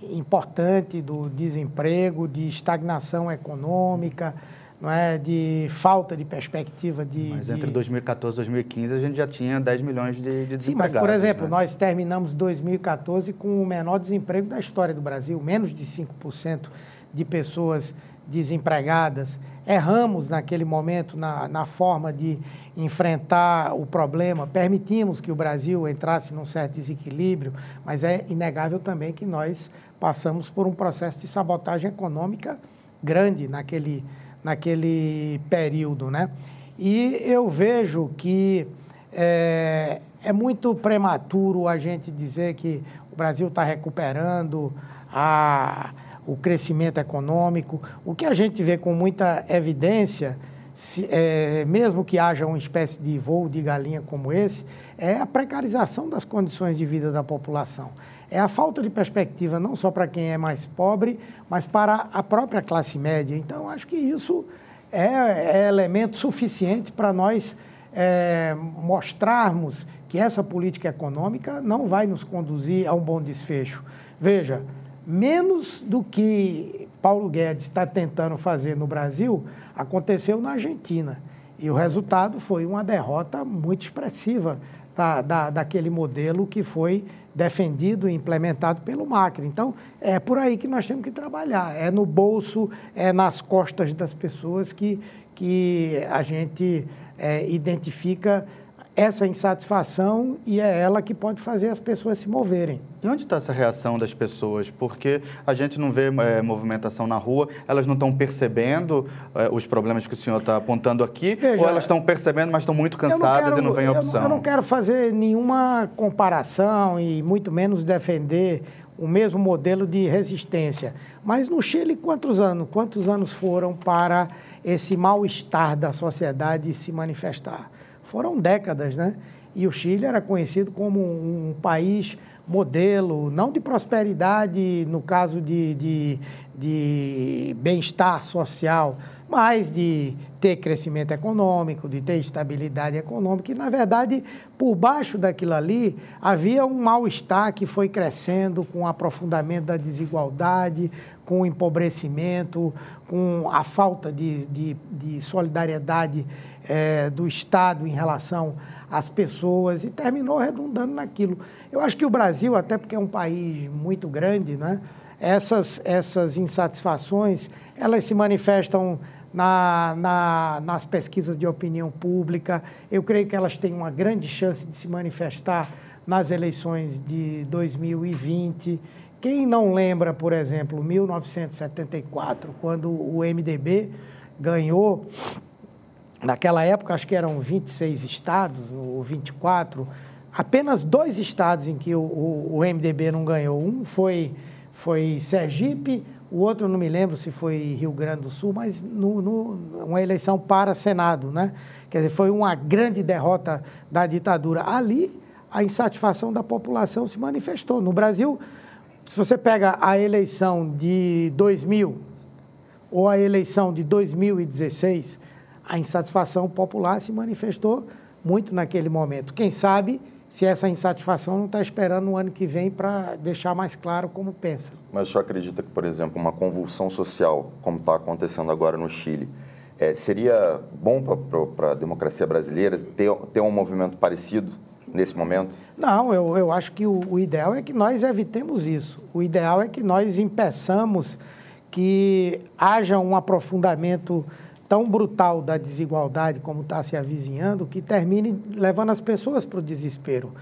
importante do desemprego, de estagnação econômica, não é, de falta de perspectiva de... Mas entre 2014 e 2015 a gente já tinha 10 milhões de, de desempregados. Sim, mas por exemplo, né? nós terminamos 2014 com o menor desemprego da história do Brasil, menos de 5% de pessoas desempregadas. Erramos naquele momento na, na forma de enfrentar o problema, permitimos que o Brasil entrasse num certo desequilíbrio, mas é inegável também que nós passamos por um processo de sabotagem econômica grande naquele naquele período, né? E eu vejo que é, é muito prematuro a gente dizer que o Brasil está recuperando a, o crescimento econômico. O que a gente vê com muita evidência, se, é, mesmo que haja uma espécie de voo de galinha como esse, é a precarização das condições de vida da população é a falta de perspectiva não só para quem é mais pobre, mas para a própria classe média. Então, acho que isso é, é elemento suficiente para nós é, mostrarmos que essa política econômica não vai nos conduzir a um bom desfecho. Veja, menos do que Paulo Guedes está tentando fazer no Brasil aconteceu na Argentina. E o resultado foi uma derrota muito expressiva da, da, daquele modelo que foi defendido e implementado pelo Macri. Então, é por aí que nós temos que trabalhar. É no bolso, é nas costas das pessoas que, que a gente é, identifica essa insatisfação e é ela que pode fazer as pessoas se moverem. E onde está essa reação das pessoas? Porque a gente não vê é, movimentação na rua, elas não estão percebendo é, os problemas que o senhor está apontando aqui, Veja, ou elas estão percebendo, mas estão muito cansadas quero, e não vem opção? Eu não, eu não quero fazer nenhuma comparação e muito menos defender o mesmo modelo de resistência. Mas no Chile, quantos anos? Quantos anos foram para esse mal-estar da sociedade se manifestar? Foram décadas, né? E o Chile era conhecido como um, país modelo, não de prosperidade no caso de, de, de bem-estar social, mas de ter crescimento econômico, de ter estabilidade econômica. E, na verdade, por baixo daquilo ali, havia um mal-estar que foi crescendo com o aprofundamento da desigualdade, com o empobrecimento, com a falta de, de, de solidariedade é, do Estado em relação às pessoas e terminou redundando naquilo. Eu acho que o Brasil, até porque é um país muito grande, né, essas, essas insatisfações, elas se manifestam na, na, nas pesquisas de opinião pública. Eu creio que elas têm uma grande chance de se manifestar nas eleições de 2020. Quem não lembra, por exemplo, 1974, quando o MDB ganhou, naquela época acho que eram 26 estados, ou 24, apenas dois estados em que o, o, o MDB não ganhou. Um foi, foi Sergipe, o outro não me lembro se foi Rio Grande do Sul, mas no, no, uma eleição para Senado, né? Quer dizer, foi uma grande derrota da ditadura. Ali, a insatisfação da população se manifestou. No Brasil, se você pega a eleição de 2000 ou a eleição de 2016, a insatisfação popular se manifestou muito naquele momento. Quem sabe se essa insatisfação não está esperando no ano que vem para deixar mais claro como pensa. Mas o senhor acredita que, por exemplo, uma convulsão social, como está acontecendo agora no Chile, é, seria bom para a democracia brasileira ter, ter um movimento parecido nesse momento? Não, eu, eu acho que o, o ideal é que nós evitemos isso. O ideal é que nós impeçamos que haja um aprofundamento tão brutal da desigualdade como está se avizinhando que termine levando as pessoas para o desespero.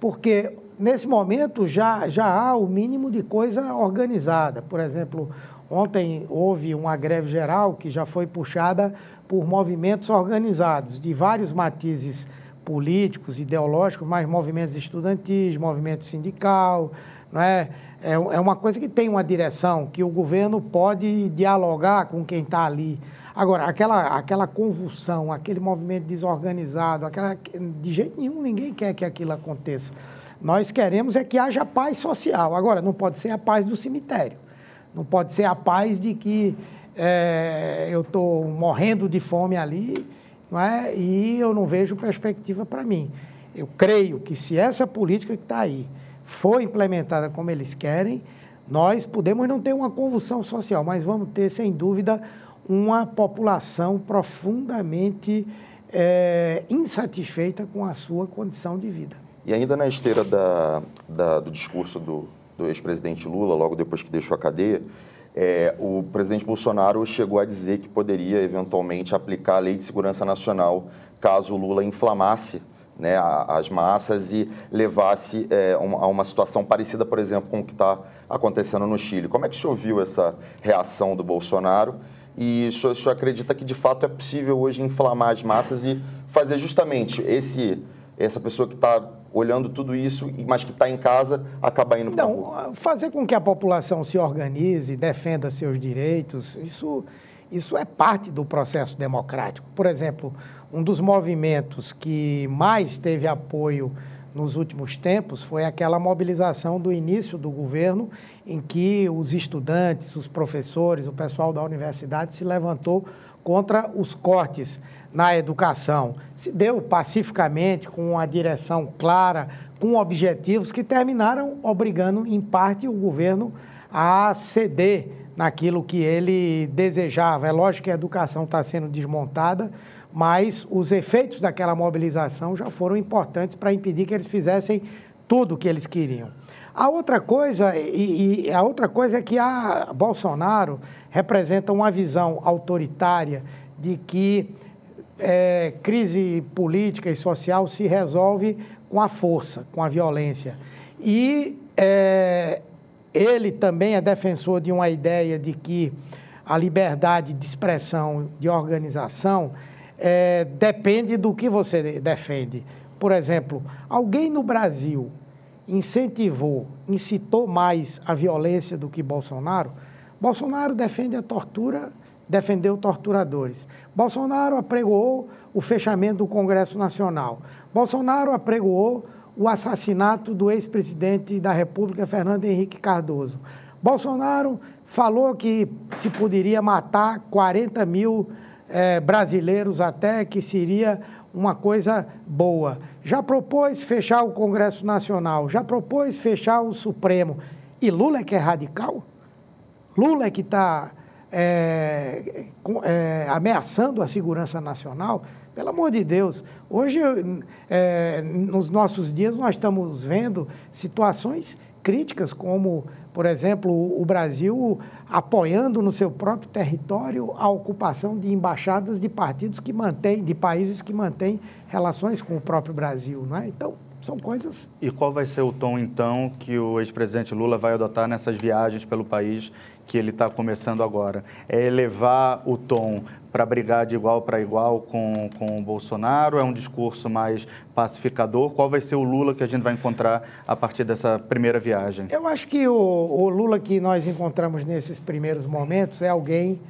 Porque nesse momento já, já há o mínimo de coisa organizada. Por exemplo, ontem houve uma greve geral que já foi puxada por movimentos organizados de vários matizes políticos, ideológicos, mas movimentos estudantis, movimento sindical, não é? é? É uma coisa que tem uma direção, que o governo pode dialogar com quem está ali. Agora, aquela, aquela convulsão, aquele movimento desorganizado, aquela, de jeito nenhum ninguém quer que aquilo aconteça. Nós queremos é que haja paz social. Agora, não pode ser a paz do cemitério. Não pode ser a paz de que é, eu estou morrendo de fome ali não é? e eu não vejo perspectiva para mim. Eu creio que se essa política que está aí for implementada como eles querem, nós podemos não ter uma convulsão social, mas vamos ter, sem dúvida, uma população profundamente é, insatisfeita com a sua condição de vida. E ainda na esteira da, da, do discurso do, do ex-presidente Lula, logo depois que deixou a cadeia, é, o presidente Bolsonaro chegou a dizer que poderia eventualmente aplicar a Lei de Segurança Nacional caso Lula inflamasse né, as massas e levasse é, a uma situação parecida, por exemplo, com o que está acontecendo no Chile. Como é que o senhor viu essa reação do Bolsonaro e o senhor, acredita que de fato é possível hoje inflamar as massas e fazer justamente esse, essa pessoa que está olhando tudo isso, mas que está em casa, acabar indo para Não, fazer com que a população se organize, defenda seus direitos, isso, isso é parte do processo democrático. Por exemplo, um dos movimentos que mais teve apoio nos últimos tempos foi aquela mobilização do início do governo, em que os estudantes, os professores, o pessoal da universidade se levantou contra os cortes na educação. Se deu pacificamente, com uma direção clara, com objetivos que terminaram obrigando, em parte, o governo a ceder naquilo que ele desejava. É lógico que a educação está sendo desmontada, mas os efeitos daquela mobilização já foram importantes para impedir que eles fizessem tudo o que eles queriam. A outra coisa, e, e, a outra coisa é que a Bolsonaro representa uma visão autoritária de que é, crise política e social se resolve com a força, com a violência. E é, ele também é defensor de uma ideia de que a liberdade de expressão, de organização, é, depende do que você defende. Por exemplo, alguém no Brasil incentivou, incitou mais a violência do que Bolsonaro? Bolsonaro defende a tortura, defendeu torturadores. Bolsonaro apregoou o fechamento do Congresso Nacional. Bolsonaro apregoou o assassinato do ex-presidente da República, Fernando Henrique Cardoso. Bolsonaro falou que se poderia matar 40 mil é, brasileiros até, que seria uma coisa boa. Já propôs fechar o Congresso Nacional, já propôs fechar o Supremo. E Lula é que é radical? Lula é que está é, é, ameaçando a segurança nacional? Pelo amor de Deus, hoje, é, nos nossos dias, nós estamos vendo situações críticas, como, por exemplo, o Brasil apoiando no seu próprio território a ocupação de embaixadas de partidos que mantêm, de países que mantêm relações com o próprio Brasil. Não é? Então, são coisas. E qual vai ser o tom, então, que o ex-presidente Lula vai adotar nessas viagens pelo país que ele está começando agora? É elevar o tom para brigar de igual para igual com, com o Bolsonaro? É um discurso mais pacificador? Qual vai ser o Lula que a gente vai encontrar a partir dessa primeira viagem? Eu acho que o, o Lula que nós encontramos nesses primeiros momentos é alguém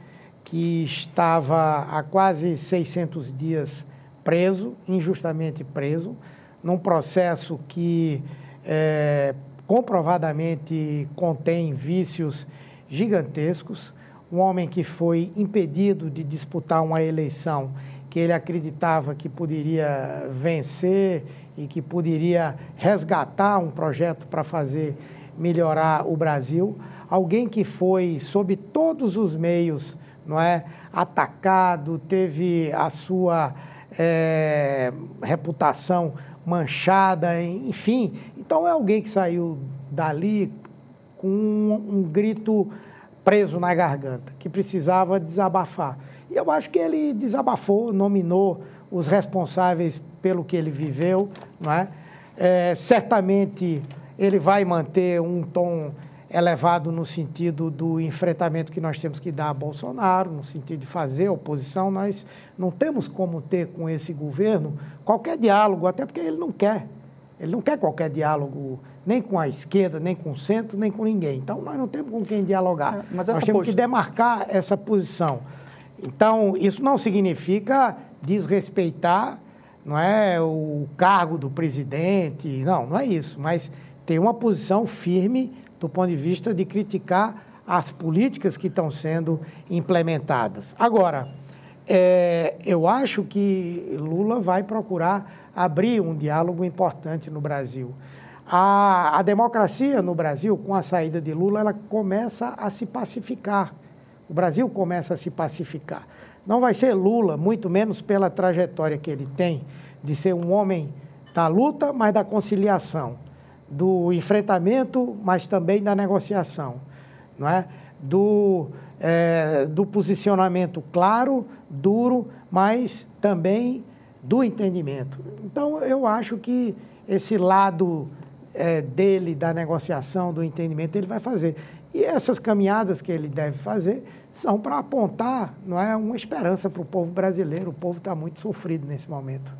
que estava há quase 600 dias preso, injustamente preso num processo que é, comprovadamente contém vícios gigantescos, um homem que foi impedido de disputar uma eleição que ele acreditava que poderia vencer e que poderia resgatar um projeto para fazer melhorar o Brasil, alguém que foi sob todos os meios, não é, atacado, teve a sua é, reputação manchada, enfim. Então é alguém que saiu dali com um, um grito preso na garganta, que precisava desabafar. E eu acho que ele desabafou, nominou os responsáveis pelo que ele viveu, não é? é certamente ele vai manter um tom elevado no sentido do enfrentamento que nós temos que dar a Bolsonaro, no sentido de fazer oposição. Nós não temos como ter com esse governo qualquer diálogo, até porque ele não quer. Ele não quer qualquer diálogo, nem com a esquerda, nem com o centro, nem com ninguém. Então, nós não temos com quem dialogar. É, nós temos post... que demarcar essa posição. Então, isso não significa desrespeitar não é, o cargo do presidente, não, não é isso, mas ter uma posição firme do ponto de vista de criticar as políticas que estão sendo implementadas. Agora, é, eu acho que Lula vai procurar abrir um diálogo importante no Brasil. A, a democracia no Brasil, com a saída de Lula, ela começa a se pacificar. O Brasil começa a se pacificar. Não vai ser Lula, muito menos pela trajetória que ele tem, de ser um homem da luta, mas da conciliação do enfrentamento, mas também da negociação, não é? do, é, do posicionamento claro, duro, mas também do entendimento. Então, eu acho que esse lado é, dele, da negociação, do entendimento, ele vai fazer. E essas caminhadas que ele deve fazer são para apontar não é, uma esperança para o povo brasileiro. O povo está muito sofrido nesse momento.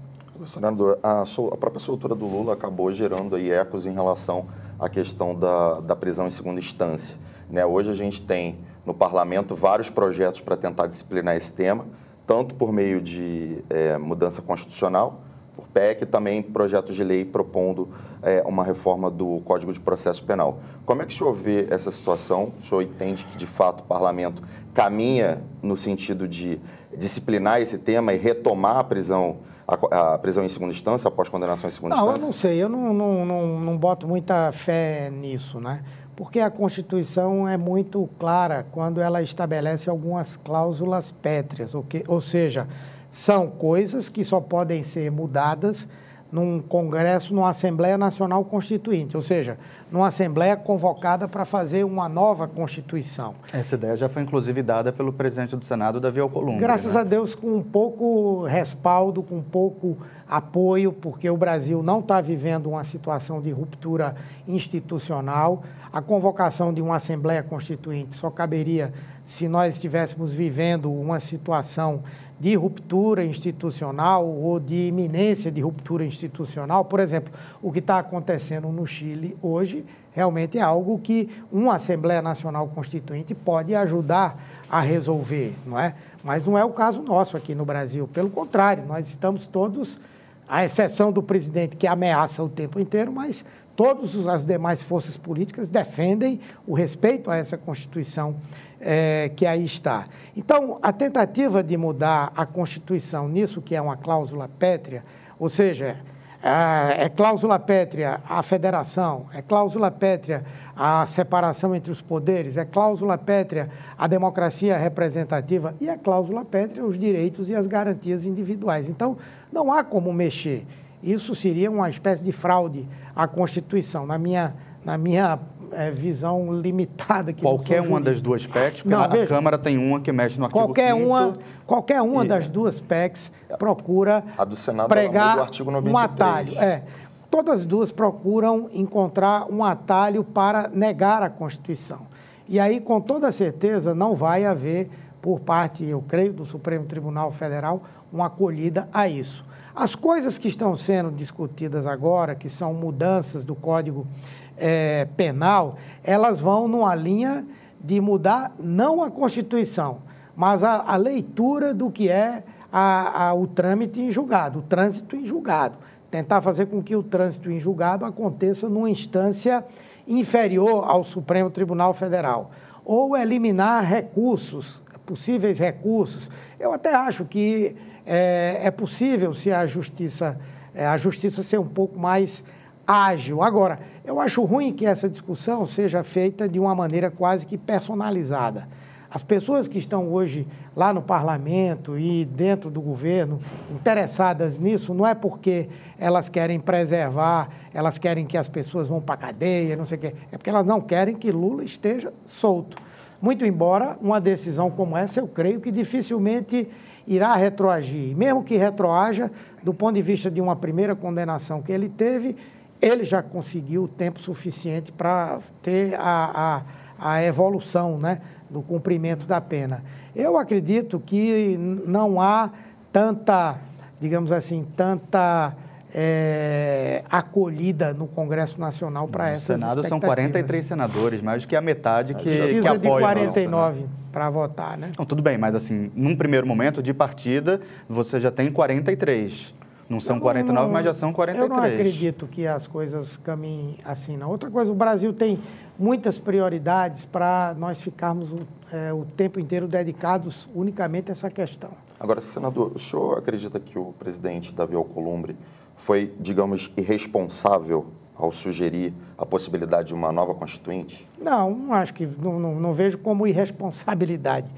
Senador, a, a, própria soltura do Lula acabou gerando aí ecos em relação à questão da, da prisão em segunda instância. Né? Hoje a gente tem no parlamento vários projetos para tentar disciplinar esse tema, tanto por meio de é, mudança constitucional, por PEC, e também projetos de lei propondo é, uma reforma do Código de Processo Penal. Como é que o senhor vê essa situação? O senhor entende que, de fato, o parlamento caminha no sentido de disciplinar esse tema e retomar a prisão a, a prisão em segunda instância, após condenação em segunda não, instância? Não, eu não sei, eu não, não, não, não boto muita fé nisso, né? Porque a Constituição é muito clara quando ela estabelece algumas cláusulas pétreas, okay? ou seja, são coisas que só podem ser mudadas num Congresso, numa Assembleia Nacional Constituinte, ou seja, numa Assembleia convocada para fazer uma nova Constituição. Essa ideia já foi inclusive dada pelo presidente do Senado, Davi Alcolumbre. Graças né? a Deus, com um pouco respaldo, com um pouco apoio, porque o Brasil não está vivendo uma situação de ruptura institucional. A convocação de uma Assembleia Constituinte só caberia se nós estivéssemos vivendo uma situação de ruptura institucional ou de iminência de ruptura institucional. Por exemplo, o que está acontecendo no Chile hoje realmente é algo que uma Assembleia Nacional Constituinte pode ajudar a resolver, não é? Mas não é o caso nosso aqui no Brasil. Pelo contrário, nós estamos todos, à exceção do presidente que ameaça o tempo inteiro, mas todas as demais forças políticas defendem o respeito a essa Constituição é, que aí está. Então, a tentativa de mudar a Constituição nisso que é uma cláusula pétrea, ou seja, é, é cláusula pétrea a federação, é cláusula pétrea a separação entre os poderes, é cláusula pétrea a democracia representativa e é cláusula pétrea os direitos e as garantias individuais. Então, não há como mexer. Isso seria uma espécie de fraude à Constituição, na minha na minha é, visão limitada. Que qualquer uma das duas PECs, porque não, a veja, Câmara tem uma que mexe no artigo qualquer uma Qualquer uma e... das duas PECs procura a do Senado pregar do artigo 93. um atalho. É, todas as duas procuram encontrar um atalho para negar a Constituição. E aí, com toda certeza, não vai haver, por parte, eu creio, do Supremo Tribunal Federal, uma acolhida a isso. As coisas que estão sendo discutidas agora, que são mudanças do Código é, Penal, elas vão numa linha de mudar não a Constituição, mas a, a leitura do que é a, a, o trâmite em julgado, o trânsito em julgado. Tentar fazer com que o trânsito em julgado aconteça numa instância inferior ao Supremo Tribunal Federal. Ou eliminar recursos, possíveis recursos. Eu até acho que é, é possível se a justiça, é, a justiça ser um pouco mais ágil. Agora, eu acho ruim que essa discussão seja feita de uma maneira quase que personalizada. As pessoas que estão hoje lá no parlamento e dentro do governo interessadas nisso não é porque elas querem preservar, elas querem que as pessoas vão para a cadeia, não sei o quê, é porque elas não querem que Lula esteja solto. Muito embora uma decisão como essa, eu creio que dificilmente irá retroagir. Mesmo que retroaja, do ponto de vista de uma primeira condenação que ele teve, ele já conseguiu tempo suficiente para ter a, a, a, evolução né, do cumprimento da pena. Eu acredito que não há tanta, digamos assim, tanta é, acolhida no Congresso Nacional para essas No Senado são 43 senadores, mais do que a metade que, Precisa que apoia. Precisa de 49 né? para votar, né? Não, tudo bem, mas assim, num primeiro momento de partida, você já tem 43. Não são não, 49, não, mas já são 43. Eu não acredito que as coisas caminhem assim, não. Outra coisa, o Brasil tem muitas prioridades para nós ficarmos o, é, o tempo inteiro dedicados unicamente a essa questão. Agora, senador, o senhor acredita que o presidente Davi Alcolumbre foi, digamos, irresponsável ao sugerir a possibilidade de uma nova constituinte? Não, acho que não, não, não vejo como irresponsabilidade.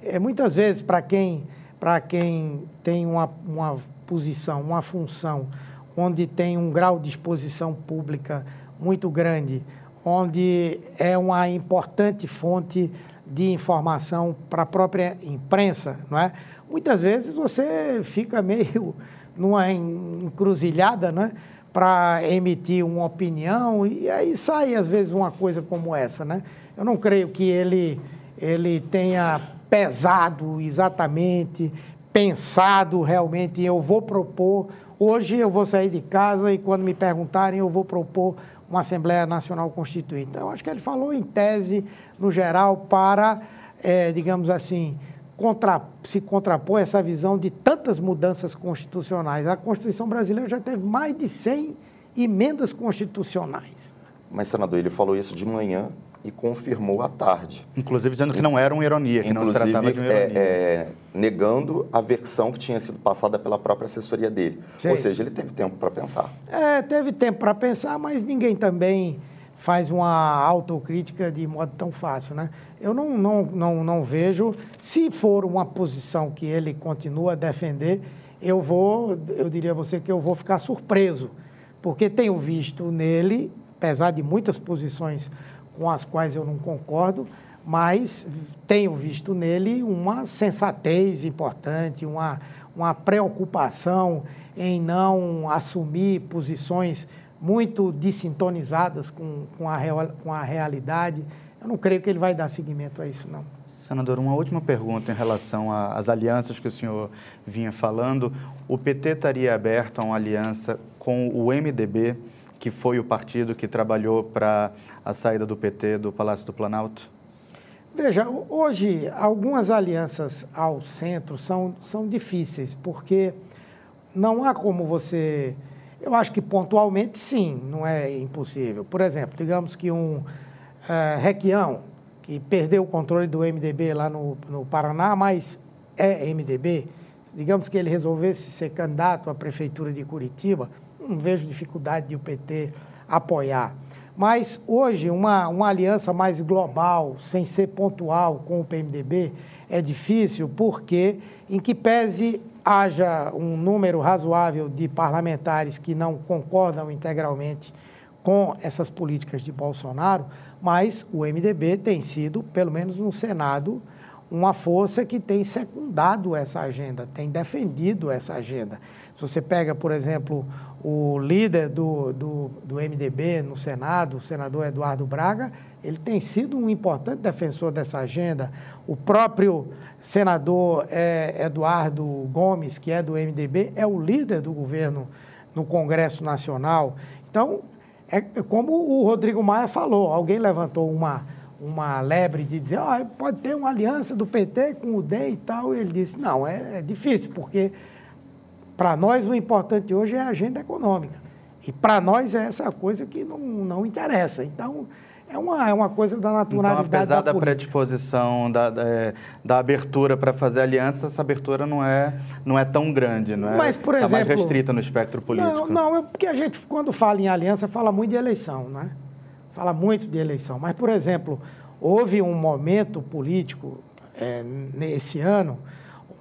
É, muitas vezes para quem quem tem uma, uma posição, uma função onde tem um grau de exposição pública muito grande, onde é uma importante fonte de informação para a própria imprensa, não é? Muitas vezes você fica meio numa encruzilhada, né? Para emitir uma opinião e aí sai às vezes uma coisa como essa, né? Eu não creio que ele ele tenha pesado exatamente, pensado realmente, eu vou propor, hoje eu vou sair de casa e quando me perguntarem eu vou propor uma Assembleia Nacional Constituinte. Então, eu acho que ele falou em tese, no geral, para, é, digamos assim, contra, se contrapor essa visão de tantas mudanças constitucionais. A Constituição brasileira já teve mais de 100 emendas constitucionais. Mas, senador, ele falou isso de manhã e confirmou à tarde. Inclusive dizendo que não era uma ironia, que Inclusive, não se tratava de uma ironia. É, é, negando a versão que tinha sido passada pela própria assessoria dele. Sim. Ou seja, ele teve tempo para pensar. É, teve tempo para pensar, mas ninguém também faz uma autocrítica de modo tão fácil, né? Eu não, não, não, não vejo, se for uma posição que ele continua a defender, eu vou, eu diria a você que eu vou ficar surpreso, porque tenho visto nele, apesar de muitas posições com as quais eu não concordo, mas tenho visto nele uma sensatez importante, uma, uma preocupação em não assumir posições muito desintonizadas com, com, a, com a realidade. Eu não creio que ele vai dar seguimento a isso, não. Senador, uma última pergunta em relação às alianças que o senhor vinha falando. O PT estaria aberto a uma aliança com o MDB, que foi o partido que trabalhou para a saída do PT do Palácio do Planalto? Veja, hoje algumas alianças ao centro são, são difíceis, porque não há como você eu acho que pontualmente sim, não é impossível. Por exemplo, digamos que um uh, Requião, que perdeu o controle do MDB lá no, no Paraná, mas é MDB, digamos que ele resolvesse ser candidato à prefeitura de Curitiba, não vejo dificuldade de o PT apoiar. Mas hoje, uma, uma aliança mais global, sem ser pontual com o PMDB, é difícil, porque, em que pese haja um número razoável de parlamentares que não concordam integralmente com essas políticas de Bolsonaro, mas o MDB tem sido, pelo menos no Senado, uma força que tem secundado essa agenda, tem defendido essa agenda. Se você pega, por exemplo, o líder do, do, do MDB no Senado, o senador Eduardo Braga, ele tem sido um importante defensor dessa agenda. O próprio senador é, Eduardo Gomes, que é do MDB, é o líder do governo no Congresso Nacional. Então, é como o Rodrigo Maia falou, alguém levantou uma, uma lebre de dizer, pode ter uma aliança do PT com o DEM e tal. E ele disse, não, é, é difícil, porque para nós o importante hoje é a agenda econômica. E para nós é essa coisa que não, não interessa. Então, é uma, é uma coisa da naturalidade então, apesar da, da predisposição, da, da, é, da abertura para fazer aliança, essa abertura não é, não é tão grande, não é? Mas, por exemplo... Está mais restrita no espectro político. Não, não, é porque a gente, quando fala em aliança, fala muito de eleição, né? Fala muito de eleição. Mas, por exemplo, houve um momento político é, nesse ano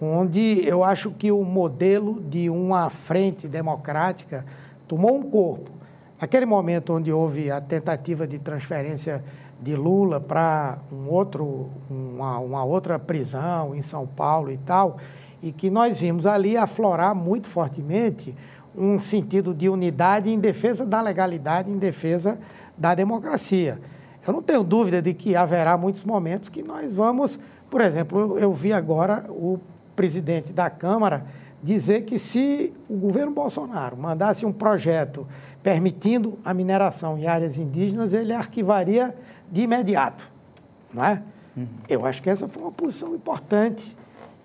onde eu acho que o modelo de uma frente democrática tomou um corpo. Naquele momento onde houve a tentativa de transferência de Lula para um outro, uma, uma outra prisão em São Paulo e tal, e que nós vimos ali aflorar muito fortemente um sentido de unidade em defesa da legalidade, em defesa da democracia. Eu não tenho dúvida de que haverá muitos momentos que nós vamos, por exemplo, eu, eu vi agora o presidente da Câmara dizer que se o governo Bolsonaro mandasse um projeto permitindo a mineração em áreas indígenas, ele arquivaria de imediato, não é? Uhum. Eu acho que essa foi uma posição importante.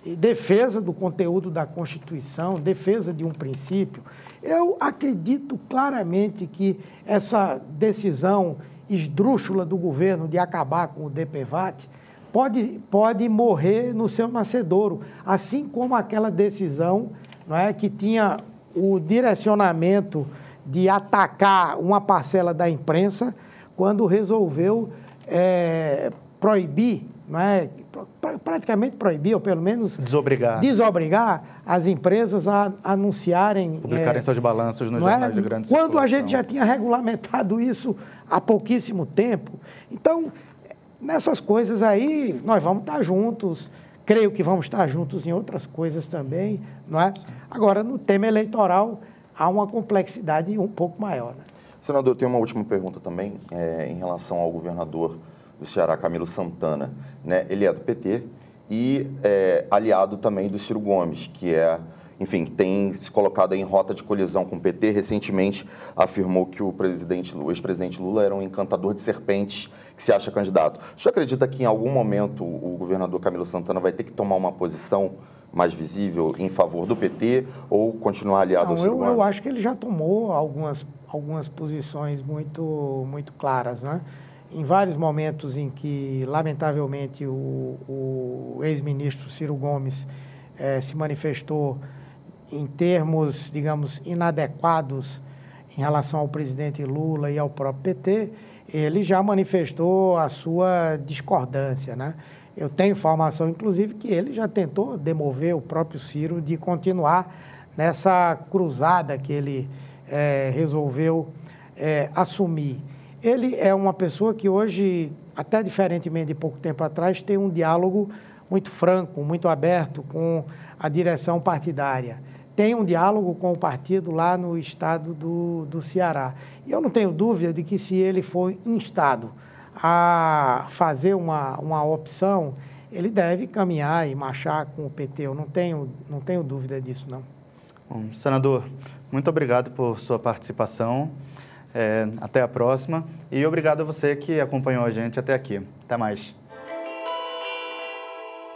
E defesa do conteúdo da Constituição, defesa de um princípio. Eu acredito claramente que essa decisão esdrúxula do governo de acabar com o DPVAT pode, pode morrer no seu nascedouro, assim como aquela decisão não é, que tinha o direcionamento de atacar uma parcela da imprensa quando resolveu é, proibir, não é, praticamente proibir, ou pelo menos desobrigar, desobrigar as empresas a anunciarem... Publicarem é, seus balanços nos jornais é? de grande Quando a gente já tinha regulamentado isso há pouquíssimo tempo. Então, nessas coisas aí, nós vamos estar juntos, creio que vamos estar juntos em outras coisas também, não é? Agora, no tema eleitoral, há uma complexidade um pouco maior. Né? Senador, tenho uma última pergunta também é, em relação ao governador do Ceará, Camilo Santana. Né? Ele é do PT e é aliado também do Ciro Gomes, que é, enfim, tem se colocado em rota de colisão com o PT. Recentemente afirmou que o presidente, o ex-presidente Lula era um encantador de serpentes que se acha candidato. O senhor acredita que em algum momento o governador Camilo Santana vai ter que tomar uma posição mais visível em favor do PT ou continuar aliado Não, ao eu, eu acho que ele já tomou algumas, algumas posições muito, muito claras, né? Em vários momentos em que, lamentavelmente, o, o ex-ministro Ciro Gomes eh, se manifestou em termos, digamos, inadequados em relação ao presidente Lula e ao próprio PT, ele já manifestou a sua discordância, né? Eu tenho informação, inclusive, que ele já tentou demover o próprio Ciro de continuar nessa cruzada que ele é, resolveu é, assumir. Ele é uma pessoa que hoje, até diferentemente de pouco tempo atrás, tem um diálogo muito franco, muito aberto com a direção partidária. Tem um diálogo com o partido lá no estado do, do Ceará. E eu não tenho dúvida de que se ele for instado a fazer uma, uma opção, ele deve caminhar e marchar com o PT. Eu não tenho, não tenho dúvida disso, não. Bom, senador, muito obrigado por sua participação. É, até a próxima. E obrigado a você que acompanhou a gente até aqui. Até mais.